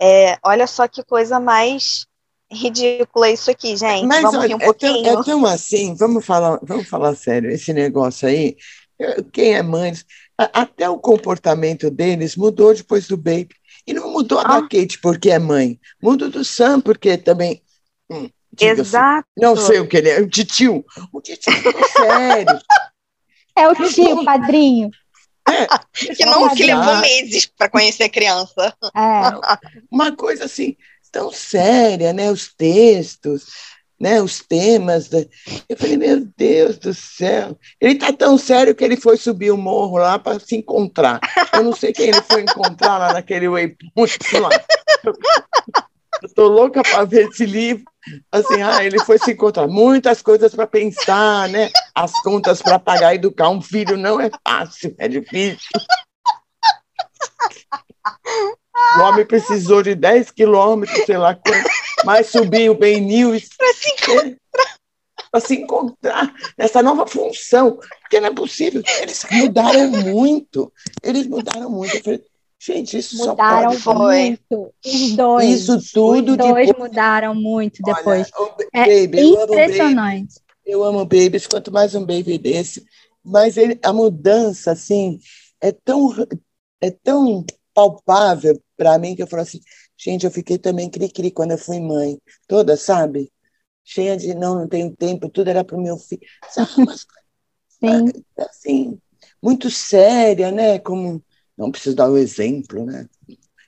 é, olha só que coisa mais ridícula isso aqui, gente. Mas Vamos olha, rir um é, tão, pouquinho. é tão assim, vamos falar, vamos falar sério, esse negócio aí, eu- quem é mãe, até o comportamento deles mudou depois do Baby. E não mudou ah. da Kate porque é mãe. Muda do Sam porque também. Hum, Exato. Não sei o que ele é. O titio. O titio é sério. É o tio, padrinho. É, que não que levou meses para conhecer a criança. É. Uma coisa assim, tão séria, né? Os textos, né? Os temas. Da... Eu falei, meu Deus do céu. Ele está tão sério que ele foi subir o morro lá para se encontrar. Eu não sei quem ele foi encontrar lá naquele waypoint lá. Estou louca para ver esse livro. Assim, ah, ele foi se encontrar. Muitas coisas para pensar, né? As contas para pagar e educar um filho não é fácil, é difícil. O homem precisou de 10 quilômetros, sei lá quanto, mas subiu bem News para se encontrar. Para se encontrar nessa nova função, porque não é possível. Eles mudaram muito. Eles mudaram muito. Eu falei, Gente, isso mudaram só pode... muito. Os dois. Isso tudo Os dois depois... mudaram muito depois. Olha, é baby, impressionante. Eu amo, babies, quanto mais um baby desse. Mas ele, a mudança, assim, é tão, é tão palpável para mim que eu falo assim, gente, eu fiquei também cri-cri quando eu fui mãe. Toda, sabe? Cheia de não, não tenho tempo, tudo era para o meu filho. Sabe? Sim. Assim, muito séria, né? Como não preciso dar o exemplo, né?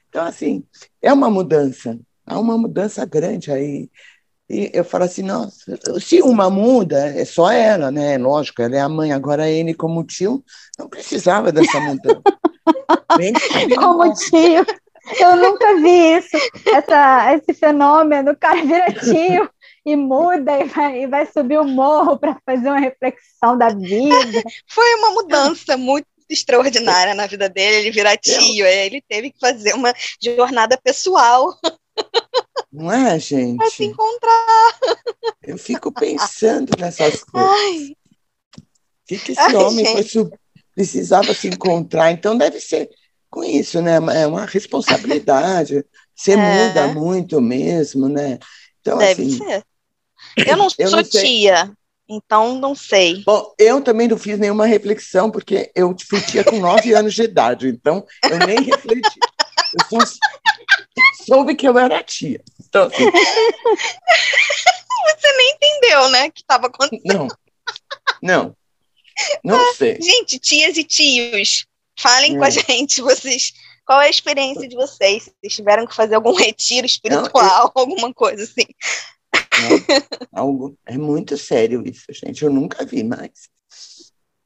Então, assim, é uma mudança, há uma mudança grande aí. E eu falo assim, nossa, se uma muda, é só ela, né? Lógico, ela é a mãe, agora ele como tio não precisava dessa mudança. como tio, eu nunca vi isso, essa, esse fenômeno, o cara vira tio e muda e vai, e vai subir o morro para fazer uma reflexão da vida. Foi uma mudança muito extraordinária na vida dele, ele virar tio, é, ele teve que fazer uma jornada pessoal. Não é, gente? Para se encontrar. Eu fico pensando nessas coisas. Ai. O que, que esse Ai, homem foi, precisava se encontrar? Então deve ser com isso, né? É uma responsabilidade. Você é. muda muito mesmo, né? Então, deve assim, ser. Eu não eu sou não tia, então, não sei. Bom, eu também não fiz nenhuma reflexão, porque eu fui tia com nove anos de idade, então eu nem refleti. Eu só soube que eu era tia. Então, assim... Você nem entendeu, né, que estava acontecendo. Não, não, não ah, sei. Gente, tias e tios, falem é. com a gente, vocês... Qual é a experiência de vocês? Vocês tiveram que fazer algum retiro espiritual, não, eu... alguma coisa assim? Algo, é muito sério isso, gente. Eu nunca vi mais.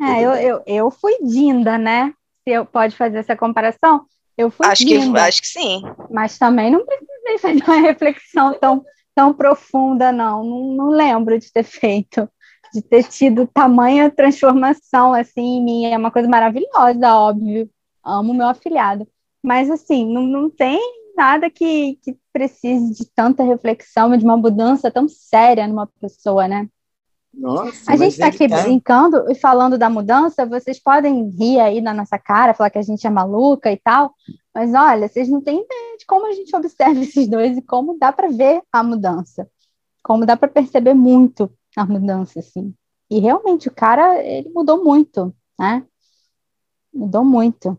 É, eu, eu, eu fui Dinda, né? Se eu pode fazer essa comparação, eu fui acho Dinda. Que, acho que sim. Mas também não precisei fazer uma reflexão tão, tão profunda, não. não. Não lembro de ter feito, de ter tido tamanha transformação assim em mim. É uma coisa maravilhosa, óbvio. Amo meu afilhado. Mas assim, não, não tem nada que, que precise de tanta reflexão, de uma mudança tão séria numa pessoa, né? Nossa, a gente está aqui tá... brincando e falando da mudança, vocês podem rir aí na nossa cara, falar que a gente é maluca e tal, mas olha, vocês não têm ideia de como a gente observa esses dois e como dá para ver a mudança, como dá para perceber muito a mudança, assim. E realmente o cara, ele mudou muito, né? Mudou muito.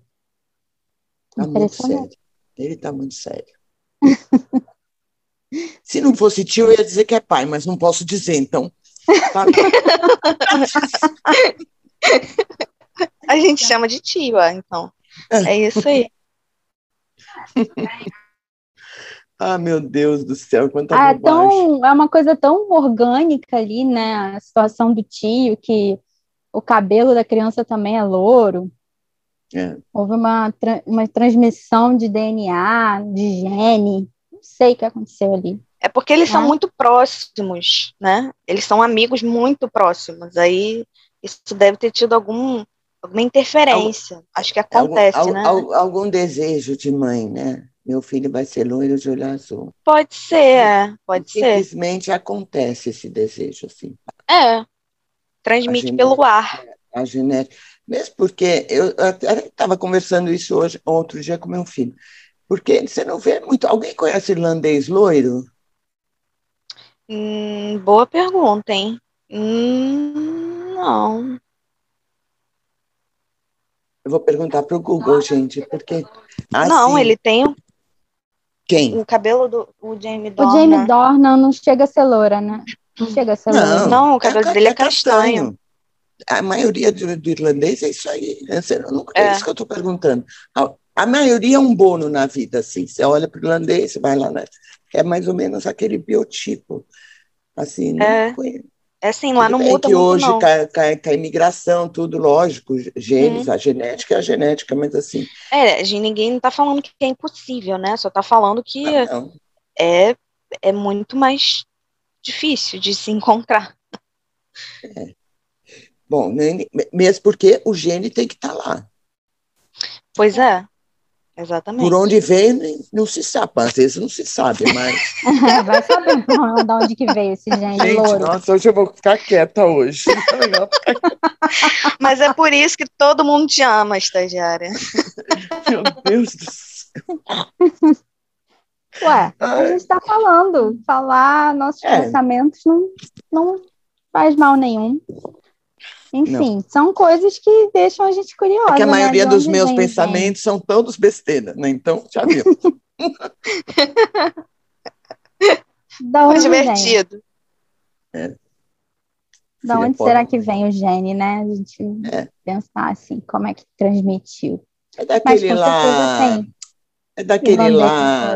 Tá muito sério. Ele está muito sério. Se não fosse tio, eu ia dizer que é pai, mas não posso dizer, então. Tá... A gente chama de tio, então. É isso aí. Ah, meu Deus do céu, quanta ah, é, tão, é uma coisa tão orgânica ali, né? A situação do tio, que o cabelo da criança também é louro. É. Houve uma, uma transmissão de DNA, de gene, não sei o que aconteceu ali. É porque eles é. são muito próximos, né? Eles são amigos muito próximos. Aí isso deve ter tido algum, alguma interferência. Algum, Acho que acontece, algum, né? Algum, algum desejo de mãe, né? Meu filho vai ser loiro de olho azul. Pode ser, é, pode ser. Simplesmente acontece esse desejo, assim. É. Transmite pelo ar. A genética. Mesmo porque eu estava conversando isso hoje, outro dia com meu filho. Porque você não vê muito. Alguém conhece irlandês loiro? Hum, boa pergunta, hein? Hum, não. Eu vou perguntar para o Google, gente, porque. Assim, não, ele tem, Quem? O cabelo do o Jamie O Dornan. Jamie Dornan não chega a ser loura, né? Não chega a ser loura. Não, o cabelo dele é castanho. A maioria do, do irlandês é isso aí. né? Não- É, É. isso que eu estou perguntando. A, a maioria é um bono na vida, assim. Você olha para o irlandês, você vai lá, né? é mais ou menos aquele biotipo. Assim, né? É. É assim, lá não muda que muito, hoje com a imigração, tudo lógico, genes, a genética é a genética, mas assim, É, ninguém não tá falando que é impossível, né? Só tá falando que ah, é, é muito mais difícil de se encontrar. Bom, nem- mesmo porque o gene tem que estar lá. Pois é, exatamente. Por onde vem, não se sabe. Às vezes não se sabe, mas. Vai saber de onde que veio esse gene Gente, louro. nossa, hoje eu vou ficar quieta hoje. Mas é por isso que todo mundo te ama, estagiária. Meu Deus do céu. Ué, a gente tá falando. Falar nossos É. pensamentos não, não faz mal nenhum. Enfim, são coisas que deixam a gente curiosa. É que a né, maioria de dos meus vem, pensamentos são todos besteira, né? Então, já viu. vem. Da onde vem? Divertido. Da onde Filha, será pode- que vem o gene, né? A gente É. pensar assim, como é que transmitiu. É Mas daquele com lá. certeza tem. É daquele lá.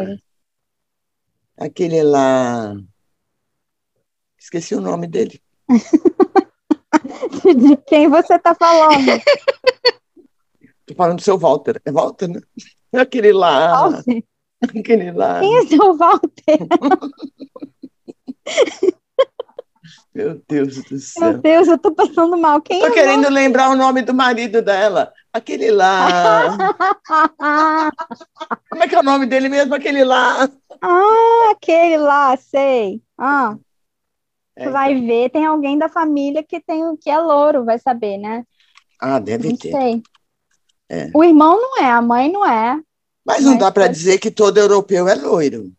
Aquele lá. Esqueci o nome dele. De quem você tá falando? Tô falando do seu Walter. É Walter, né? Aquele lá. Walter? Aquele lá. Quem é seu Walter? Meu Deus do Meu céu. Deus, eu tô passando mal. Quem Tô é querendo lembrar o nome do marido dela. Aquele lá. Como é que é o nome dele mesmo? Aquele lá. ah, aquele lá, sei. Ah, É, vai ver, tem alguém da família que tem o que é louro, vai saber, né? Ah, deve Não ter. sei. É. O irmão não é, a mãe não é. Mas não Mas dá para pode- dizer que todo europeu é loiro.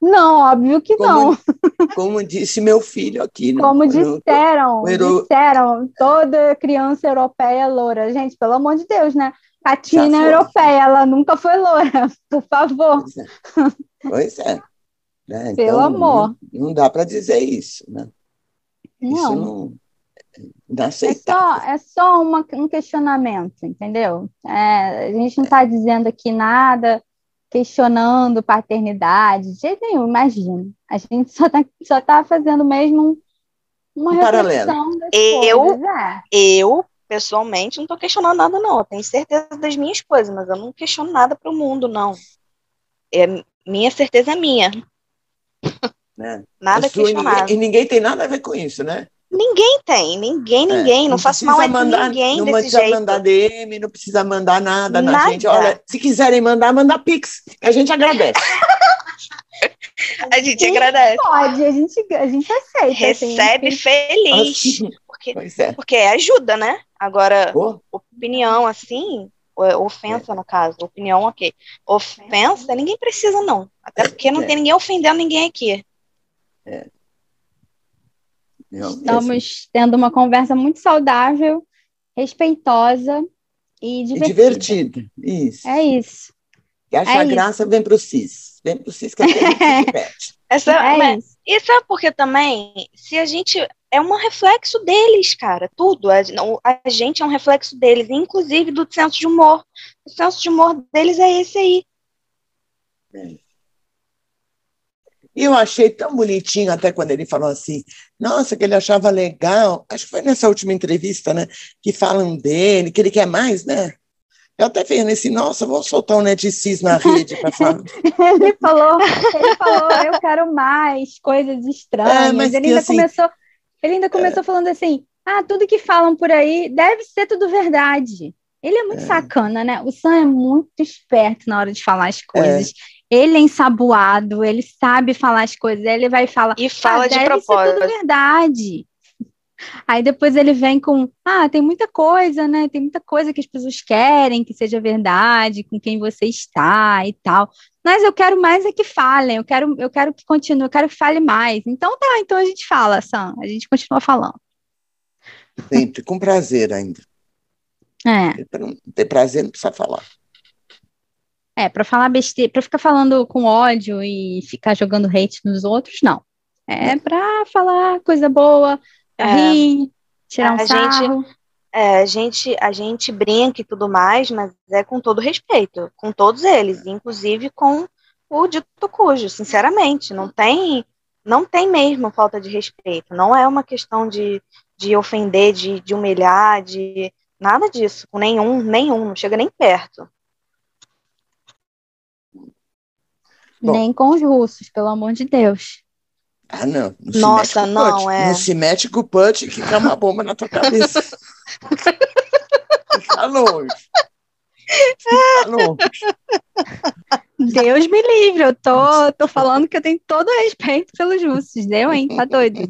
Não, óbvio que não. Como, como disse meu filho aqui. no- Como disseram, euro- disseram, toda criança europeia é loura. Gente, pelo amor de Deus, né? A Tina Já é europeia, ela nunca foi loura, por favor. Pois é. Pois é. Né? Pelo amor. Não, não dá para dizer isso. Né? Isso Não. não. É Inaceitável. só, é só uma- um questionamento, entendeu? É, a gente não está dizendo aqui nada, questionando paternidade, de jeito nenhum, imagina. A gente só está só tá fazendo mesmo um- uma Um paralelo. reflexão das Eu- coisas. É. Eu, pessoalmente, não tô questionando nada, não. Eu tenho certeza das minhas coisas, mas eu não questiono nada pro mundo, não. É, minha certeza é minha. Né? Nada sua, e questionável. ninguém, e ninguém tem nada a ver com isso, né? Ninguém tem, ninguém, É, ninguém. não faço precisa mal a mandar, ninguém não desse precisa jeito. mandar DM, não precisa mandar nada, na Nada. gente. Olha, se quiserem mandar, manda Pix. A gente agradece. A gente agradece. Pode, a gente, a gente aceita. assim. Recebe feliz. Assim, Porque, pois é. porque ajuda, né? Agora, Pô, opinião assim, ofensa no caso, opinião, ok. Ofensa, ninguém precisa, não. Até porque não É. tem ninguém ofendendo ninguém aqui. não, Estamos tendo uma conversa muito saudável, respeitosa e é divertida. divertido. Isso. É isso. E acha é isso. graça, vem pro CIS. Vem pro CIS que a gente se diverte. Essa, É mas- isso. E sabe por que também? Se a gente. É um reflexo deles, cara. Tudo. A, a gente é um reflexo deles, inclusive do senso de humor. O senso de humor deles é esse aí. E eu achei tão bonitinho até quando ele falou assim, nossa, que ele achava legal, acho que foi nessa última entrevista, né, que falam dele, que ele quer mais, né? Eu até fiz assim, nossa, vou soltar um neticis na rede para falar. Ele falou, ele falou, eu quero mais coisas estranhas. É, mas ele ainda assim- começou, ele ainda começou falando assim: ah, tudo que falam por aí deve ser tudo verdade. Ele é muito É. sacana, né? O Sam é muito esperto na hora de falar as coisas. Ele é ensaboado, ele sabe falar as coisas, ele vai falar. E fala ah, de deve ser propósito. tudo verdade. Aí depois ele vem com, ah, tem muita coisa, né? Tem muita coisa que as pessoas querem que seja verdade, com quem você está e tal. Mas eu quero mais é que falem, eu quero, eu quero que continue, eu quero que fale mais. Então tá, então a gente fala, Sam, a gente continua falando. Sempre, com prazer ainda. É, ter prazer, não precisa falar. É, para falar besteira, para ficar falando com ódio e ficar jogando hate nos outros, não. É para falar coisa boa, é. rir, tirar um a sarro. Gente, é, a gente, a gente brinca e tudo mais, mas é com todo respeito, com todos eles, inclusive com o dito cujo, sinceramente, não tem, não tem mesmo falta de respeito, não é uma questão de, de ofender, de, de humilhar, de nada disso, com nenhum, nenhum, não chega nem perto. Bom. Nem com os russos, pelo amor de Deus. Ah, não. não Nossa, não, é. Não se mete com o punch que cai uma bomba na tua cabeça. Fica longe. Fica longe. Deus me livre, eu tô, tô falando que eu tenho todo o respeito pelos russos, deu, hein? Tá doido?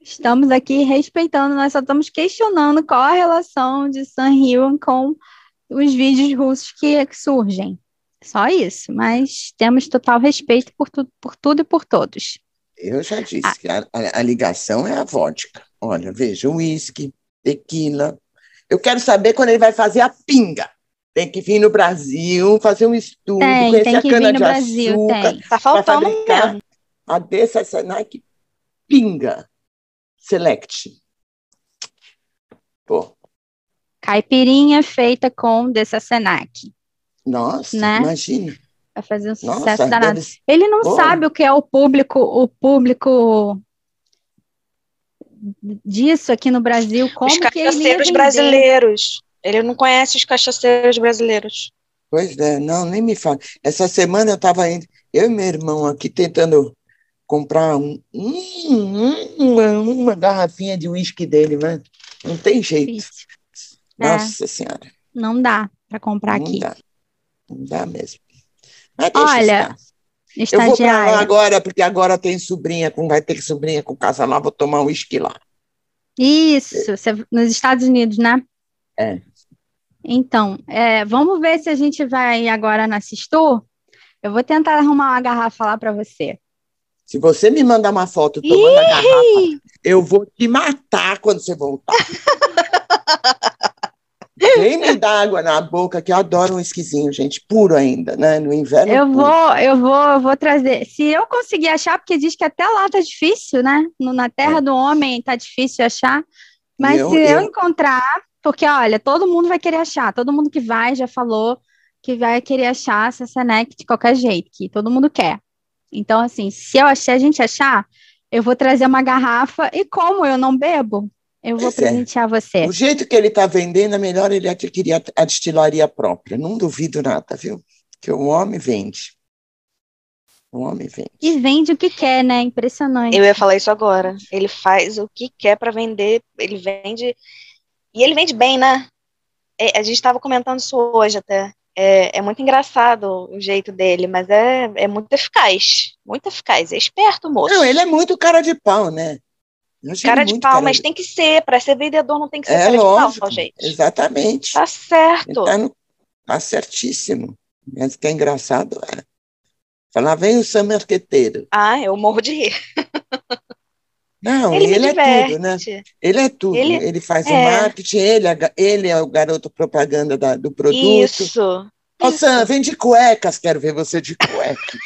Estamos aqui respeitando, nós só estamos questionando qual a relação de San Hyun com os vídeos russos que, que surgem. Só isso, mas temos total respeito por, tu, por tudo e por todos. Eu já disse ah. que a, a, a, ligação é a vodka. Olha, veja, uísque, tequila. Eu quero saber quando ele vai fazer a pinga. Tem que vir no Brasil, fazer um estudo, tem, conhecer tem a cana de Brasil, açúcar. Tem. Tá faltando mesmo. A dessa Senai pinga select. Pô. Caipirinha feita com dessa Senac. Nossa, né? imagina. Vai fazer um sucesso Nossa, danado. Deve... Ele não sabe o que é o público, o público disso aqui no Brasil, como os que ele brasileiros. Ele não conhece os cachaceiros brasileiros. Pois é, não, nem me fala. Essa semana eu estava indo, eu e meu irmão aqui tentando comprar um, um, uma, uma garrafinha de uísque dele, mas não tem jeito. Nossa é, Senhora. Não dá para comprar não aqui. Dá. Não dá mesmo. Olha, eu vou para lá agora, porque agora tem sobrinha, com, vai ter sobrinha com casa lá, vou tomar um uísque lá. Isso, nos Estados Unidos, né? É. Então, é, vamos ver se a gente vai agora na Sistur. Eu vou tentar arrumar uma garrafa lá para você. Se você me mandar uma foto tomando Ih! a garrafa, eu vou te matar quando você voltar. Nem me dá água na boca, que eu adoro um esquisinho, gente, puro ainda, né? No inverno. Eu puro. vou, eu vou, eu vou trazer. Se eu conseguir achar, porque diz que até lá tá difícil, né? Na terra é. do homem tá difícil achar. Mas eu, se eu, eu encontrar, porque olha, todo mundo vai querer achar, todo mundo que vai já falou que vai querer achar essa Senec de qualquer jeito, que todo mundo quer. Então, assim, se eu achar, a gente achar, eu vou trazer uma garrafa e como eu não bebo, eu vou é. presentear você. O jeito que ele está vendendo, é melhor ele adquirir a destilaria própria. Não duvido nada, viu? Que o homem vende. O homem vende. E vende o que quer, né? Impressionante. Eu ia falar isso agora. Ele faz o que quer para vender. Ele vende. E ele vende bem, né? É, a gente estava comentando isso hoje até. É, é, muito engraçado o jeito dele, mas é, é muito eficaz. Muito eficaz. É esperto, moço. Não, ele é muito cara de pau, né? Cara de pau, cara mas tem que ser. Para ser vendedor não tem que ser é, de pau, gente. Exatamente. Tá certo. Tá, no... tá certíssimo. Mas o que é engraçado é. Lá vem o Sam Marqueteiro. Ah, eu morro de rir. Não, ele, ele é tudo, né? Ele é tudo. Ele, ele faz é. o marketing, ele, é ele é o garoto propaganda da, do produto. Isso. Ô, Sam, vem de cuecas, quero ver você de cueca.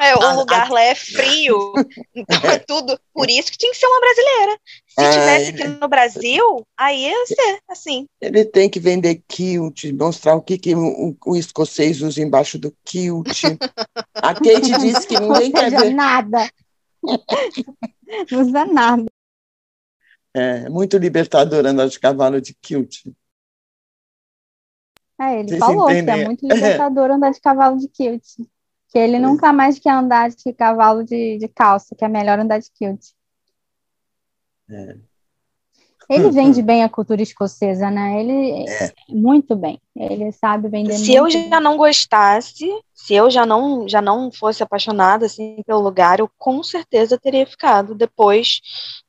É, o lugar lá é frio, então é tudo. Por isso que tinha que ser uma brasileira. Se é, tivesse aqui no Brasil, aí ia ser assim. Ele tem que vender kilt, mostrar o que, que o, o escocês usa embaixo do kilt. A Kate disse que ninguém quer ver. nada. Não usa nada. É, muito libertador andar de cavalo de kilt. É, ele Vocês falou entendem? que é muito libertador andar de cavalo de kilt. Que ele nunca mais quer andar de cavalo de, de calça, que é melhor andar de kilt. É. Ele vende bem a cultura escocesa, né? Ele é. muito bem. Ele sabe vender Se eu já bem. não gostasse, se eu já não já não fosse apaixonada assim pelo lugar, eu com certeza teria ficado depois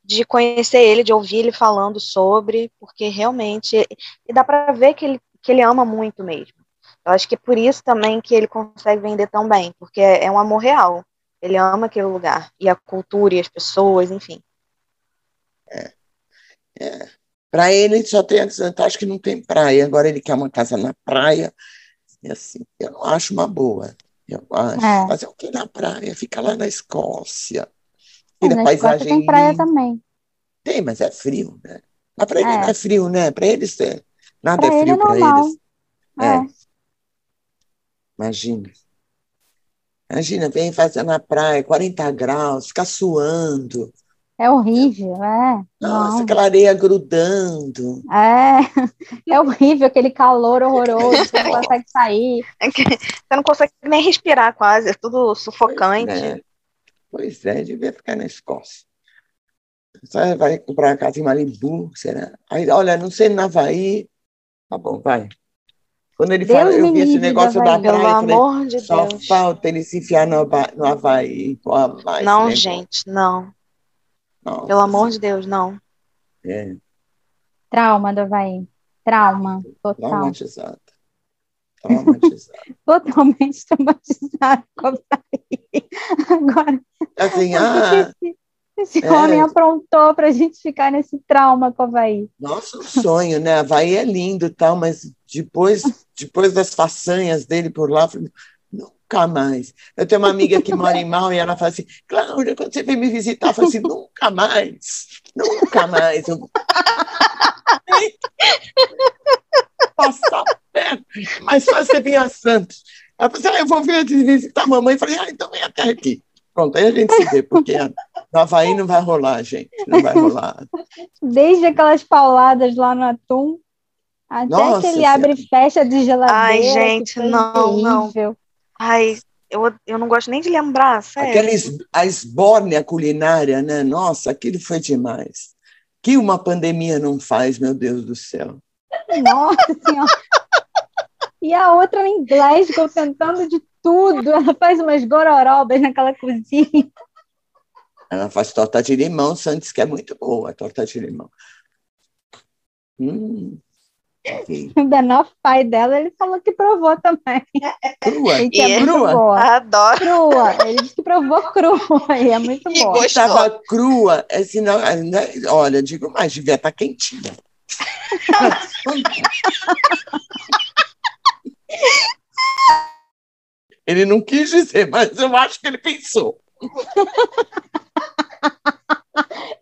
de conhecer ele, de ouvir ele falando sobre, porque realmente e dá para ver que ele que ele ama muito mesmo. Eu acho que é por isso também que ele consegue vender tão bem, porque é, é um amor real. Ele ama aquele lugar, e a cultura, e as pessoas, enfim. É. é. Para ele, só tem a desvantagem que não tem praia. Agora ele quer uma casa na praia, E assim, eu não acho uma boa. Eu acho. É. Fazer o que na praia? Fica lá na Escócia. É, Aquela na Escócia paisagem tem praia também. Tem, mas é frio, né? Mas para ele É. não é frio, né? Para eles é... nada Pra é ele é frio para eles. É. É. Imagina. Imagina, vem fazer na praia, 40 graus, ficar suando. É horrível, é. Nossa, Não. aquela areia grudando. É, é horrível aquele calor horroroso, você não consegue sair. Você não consegue nem respirar quase, é tudo sufocante. né? Pois é, devia ficar na Escócia. Você vai comprar uma casa em Malibu, será? Aí, olha, não sei, no Havaí. Tá bom, vai. Quando ele Deus fala, eu vi esse negócio da Havaí. praia, Pelo amor de só Deus. falta ele se enfiar no, no Havaí. Pô, mais Não, negócio. gente, não. Nossa, Pelo amor de Deus, não. é, Trauma do Havaí. Trauma, total. traumatizado. Traumatizado. Totalmente traumatizado com o Havaí. Agora, Assim, ah, esse, esse é. homem aprontou pra gente ficar nesse trauma com o Havaí? nossa, um sonho, né? Havaí é lindo e tal, mas depois, depois das façanhas dele por lá, falei, nunca mais. Eu tenho uma amiga que mora em Mal e ela fala assim, Cláudia, quando você vem me visitar, eu falo assim, nunca mais, nunca mais. Eu... Passar perto, mas só você vir a Santos. Ela falou assim, ah, eu vou vir visitar a mamãe. Eu falei, ah, então vem até aqui. Pronto, aí a gente se vê, porque no Havaí não vai rolar, gente, não vai rolar. Desde aquelas pauladas lá no atum, até Nossa aquele abre e fecha de geladeira. Ai, que gente, não, não. terrível. Ai, eu, eu não gosto nem de lembrar, sério. Aquela es- a esbórnia culinária, né? Nossa, aquilo foi demais. Que uma pandemia não faz, meu Deus do céu. Nossa Senhora. E a outra em Glasgow tentando de tudo. Ela faz umas gororobas naquela cozinha. Ela faz torta de limão, Santos, que é muito boa a torta de limão. Hum, ok. O Benoff, pai dela, ele falou que provou também. Crua, E que é muito crua. boa. Adoro. Crua. Ele disse que provou crua e é muito E boa. gostou. Estava crua, é sinal, né? olha, digo mais, devia estar quentinha. Ele não quis dizer, mas eu acho que ele pensou.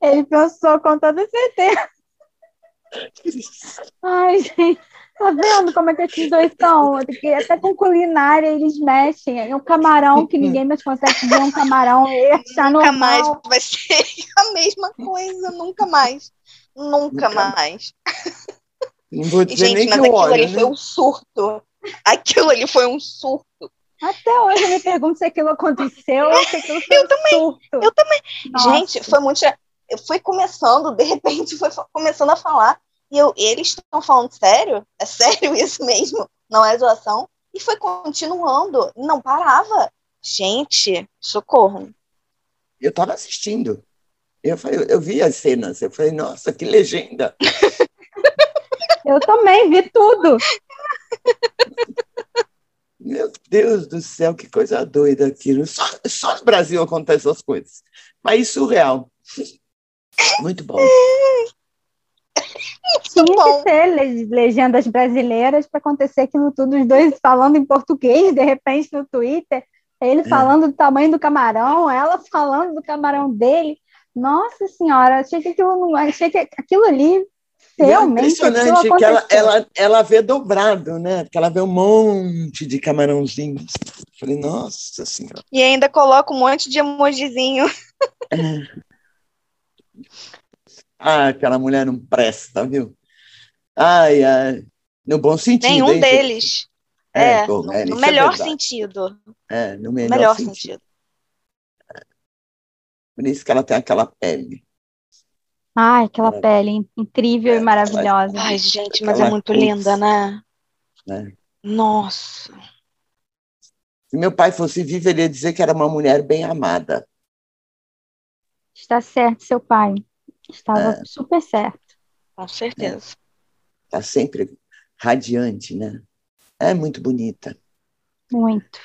Ele pensou com toda certeza. Ai, gente. Tá vendo como é que esses dois são? Porque até com culinária eles mexem. É um camarão que ninguém mais consegue ver um camarão e achar Nunca normal. mais vai ser a mesma coisa, nunca mais. Nunca, Nunca mais. Não vou E, dizer gente, nem mas que eu aquilo olho, ali né? foi um surto. Aquilo ali foi um surto. Até hoje eu me pergunto se aquilo aconteceu ou se aquilo foi um surto. Eu também. Nossa. Gente, foi muito. Eu fui começando, de repente, foi começando a falar. E eu, eles estão falando sério? É sério isso mesmo? Não é zoação? E foi continuando, não parava. Gente, socorro. Eu estava assistindo. Eu, falei- eu vi as cenas. Eu falei, nossa, que legenda. Eu também vi tudo. Meu Deus do céu, que coisa doida aquilo. Só, só no Brasil acontecem essas coisas. País surreal. Muito bom. Tinha que ter le- legendas brasileiras para acontecer aquilo tudo, os dois falando em português, de repente, no Twitter, ele falando do tamanho do camarão, ela falando do camarão dele. Nossa senhora, achei que aquilo, achei que aquilo ali é realmente aquilo impressionante que ela, ela, ela vê dobrado, né? Porque ela vê um monte de camarãozinhos. Falei, nossa senhora. E ainda coloca um monte de emojizinho. Ah, aquela mulher não presta, viu? Ai, ai. No bom sentido. Nenhum hein, deles. É, É, bom, no, é, no é melhor sentido. É, no No melhor, melhor sentido. sentido. Por isso que ela tem aquela pele. Ai, aquela Ela- pele incrível É, e maravilhosa. Ai, gente, mas é muito cruz. linda, né? Né? Nossa. Se meu pai fosse vivo, ele ia dizer que era uma mulher bem amada. Está certo, seu pai. Estava É. super certo. Com certeza. Está sempre radiante, né? É muito bonita. Muito.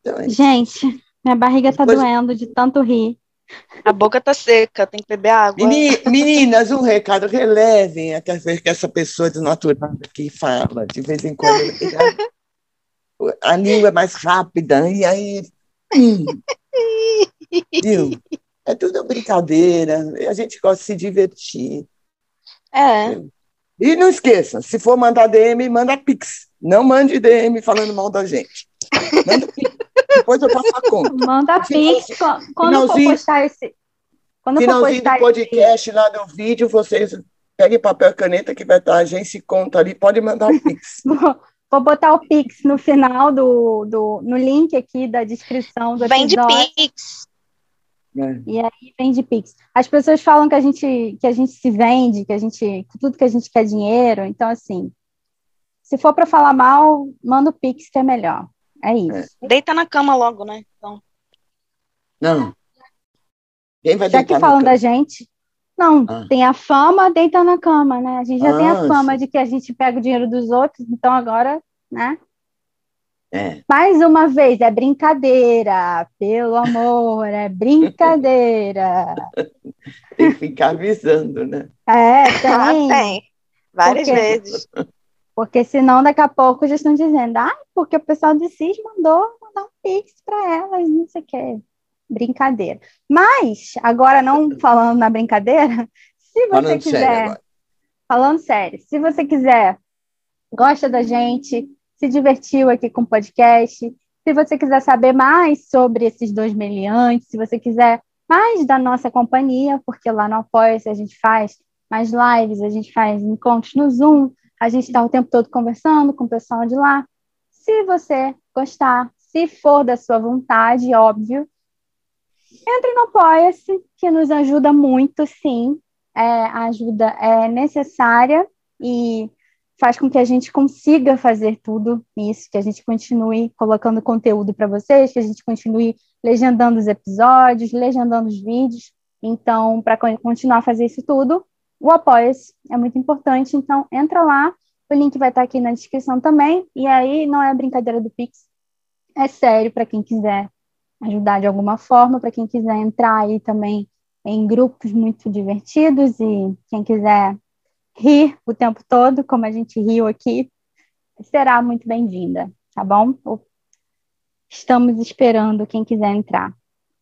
Então, é Gente, minha barriga tá Depois- doendo de tanto rir. A boca tá seca, tem que beber água. Meninas, um recado, relevem essa pessoa desnaturada que fala, de vez em quando. A língua é mais rápida, e aí. Hum, viu? É tudo brincadeira, a gente gosta de se divertir. É. E não esqueça, se for mandar DM, manda Pix. Não mande DM falando mal da gente. Manda Pix. Depois eu passo a conta. Manda Pix. Quando for postar esse. Quando finalzinho for postar do podcast esse... lá no vídeo, vocês peguem papel e caneta que vai estar a agência e conta ali. Pode mandar o Pix. Vou botar o Pix no final do, do no link aqui da descrição do Vende Pix. É. E aí vende Pix. As pessoas falam que a gente que a gente se vende, que a gente que tudo que a gente quer é dinheiro. Então assim, se for para falar mal, manda o Pix que é melhor. É isso. É. Deita na cama logo, né? Então. Não. Quem vai já que falam da gente, não, ah. tem a fama, deita na cama, né? A gente já ah, tem a ah, fama sim. de que a gente pega o dinheiro dos outros, então agora, né? É. Mais uma vez, é brincadeira, pelo amor, é brincadeira. tem que ficar avisando, né? É, tem. tem. Várias porque, vezes. Porque senão daqui a pouco já estão dizendo, ah, porque o pessoal de CIS mandou mandar um pix para elas, não sei o quê. Brincadeira. Mas, agora não falando na brincadeira, se você falando quiser. Sério falando sério, se você quiser, gosta da gente, se divertiu aqui com o podcast. Se você quiser saber mais sobre esses dois meliantes, se você quiser mais da nossa companhia, porque lá no Apoia-se a gente faz mais lives, a gente faz encontros no Zoom, a gente está o tempo todo conversando com o pessoal de lá. Se você gostar, se for da sua vontade, óbvio, entre no Apoia-se, que nos ajuda muito, sim. É, a ajuda é necessária e faz com que a gente consiga fazer tudo isso, que a gente continue colocando conteúdo para vocês, que a gente continue legendando os episódios, legendando os vídeos. Então, para continuar a fazer isso tudo, o apoia-se é muito importante. Então, entra lá, o link vai estar aqui na descrição também. E aí, não é brincadeira do Pix, é sério para quem quiser ajudar de alguma forma, para quem quiser entrar aí também em grupos muito divertidos e quem quiser rir o tempo todo, como a gente riu aqui, será muito bem-vinda, tá bom? Estamos esperando quem quiser entrar.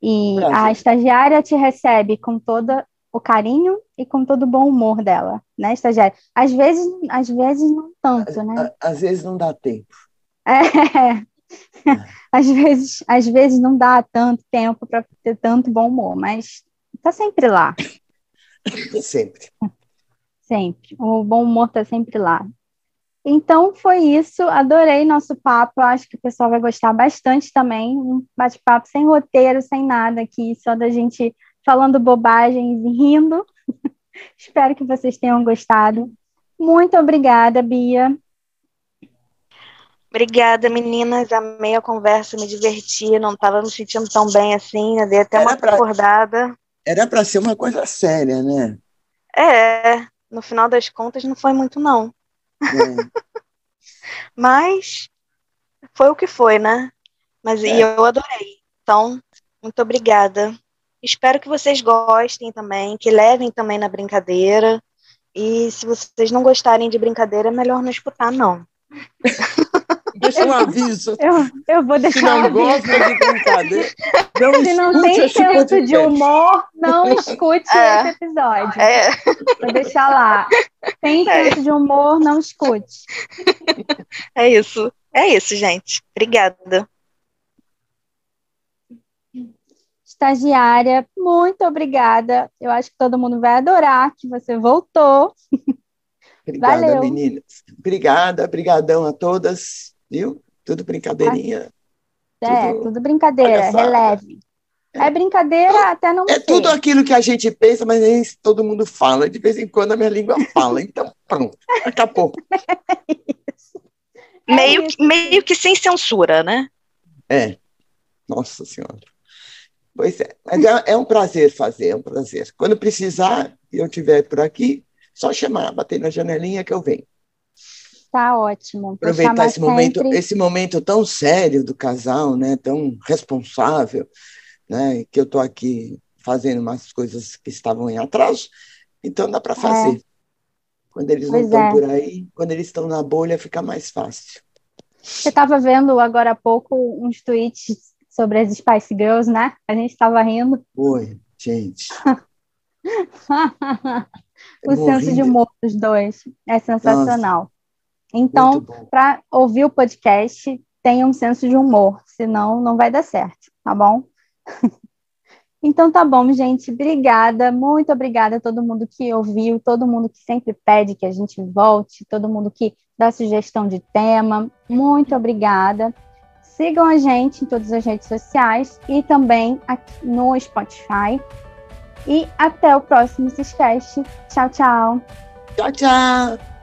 E a estagiária te recebe com todo o carinho e com todo o bom humor dela, né, estagiária? Às vezes, às vezes não tanto, né? Às vezes não dá tempo. É. Às vezes, às vezes não dá tanto tempo para ter tanto bom humor, mas tá sempre lá. Sempre. Sempre. O bom humor está sempre lá. Então foi isso. Adorei nosso papo. Acho que o pessoal vai gostar bastante também. Um bate-papo sem roteiro, sem nada aqui, só da gente falando bobagens e rindo. Espero que vocês tenham gostado. Muito obrigada, Bia. Obrigada, meninas. Amei a conversa, me diverti. Não estava me sentindo tão bem assim. Eu dei até era uma pra... acordada. Era para ser uma coisa séria, né? É, no final das contas não foi muito, não. É. Mas foi o que foi, né? Mas é. eu adorei. Então, muito obrigada. Espero que vocês gostem também, que levem também na brincadeira. E se vocês não gostarem de brincadeira, é melhor não escutar, não. Deixa um aviso. Eu, eu vou deixar. Se não um gosta de brincadeira, não Se não tem senso de humor, não escute é. esse episódio. É. Vou deixar lá. Tem é. senso de humor, não escute. É isso. É isso, gente. Obrigada. Estagiária, muito obrigada. Eu acho que todo mundo vai adorar que você voltou. Obrigada, Valeu. meninas. Obrigada, brigadão a todas, viu? Tudo brincadeirinha. É, tudo, tudo brincadeira, releve. É brincadeira até não É ser. tudo aquilo que a gente pensa, mas nem todo mundo fala. De vez em quando a minha língua fala. Então, pronto, acabou. É meio, meio que sem censura, né? É. Nossa Senhora. Pois é. Mas é, é um prazer fazer, é um prazer. Quando precisar e eu estiver por aqui, só chamar, bater na janelinha que eu venho. Tá ótimo. Aproveitar esse sempre... momento, esse momento tão sério do casal, né? Tão responsável, né? Que eu tô aqui fazendo umas coisas que estavam em atraso, então dá para fazer. É. Quando eles pois não estão é. por aí, quando eles estão na bolha, fica mais fácil. Você estava vendo agora há pouco uns tweets sobre as Spice Girls, né? A gente estava rindo. Oi, gente. o senso de humor dos dois é sensacional. Nossa, então, para ouvir o podcast, tenha um senso de humor, senão não vai dar certo, tá bom? então tá bom, gente. Obrigada, muito obrigada a todo mundo que ouviu, todo mundo que sempre pede que a gente volte, todo mundo que dá sugestão de tema. Muito obrigada. Sigam a gente em todas as redes sociais e também aqui no Spotify. E até o próximo Ciscast. Tchau, tchau. Tchau, tchau.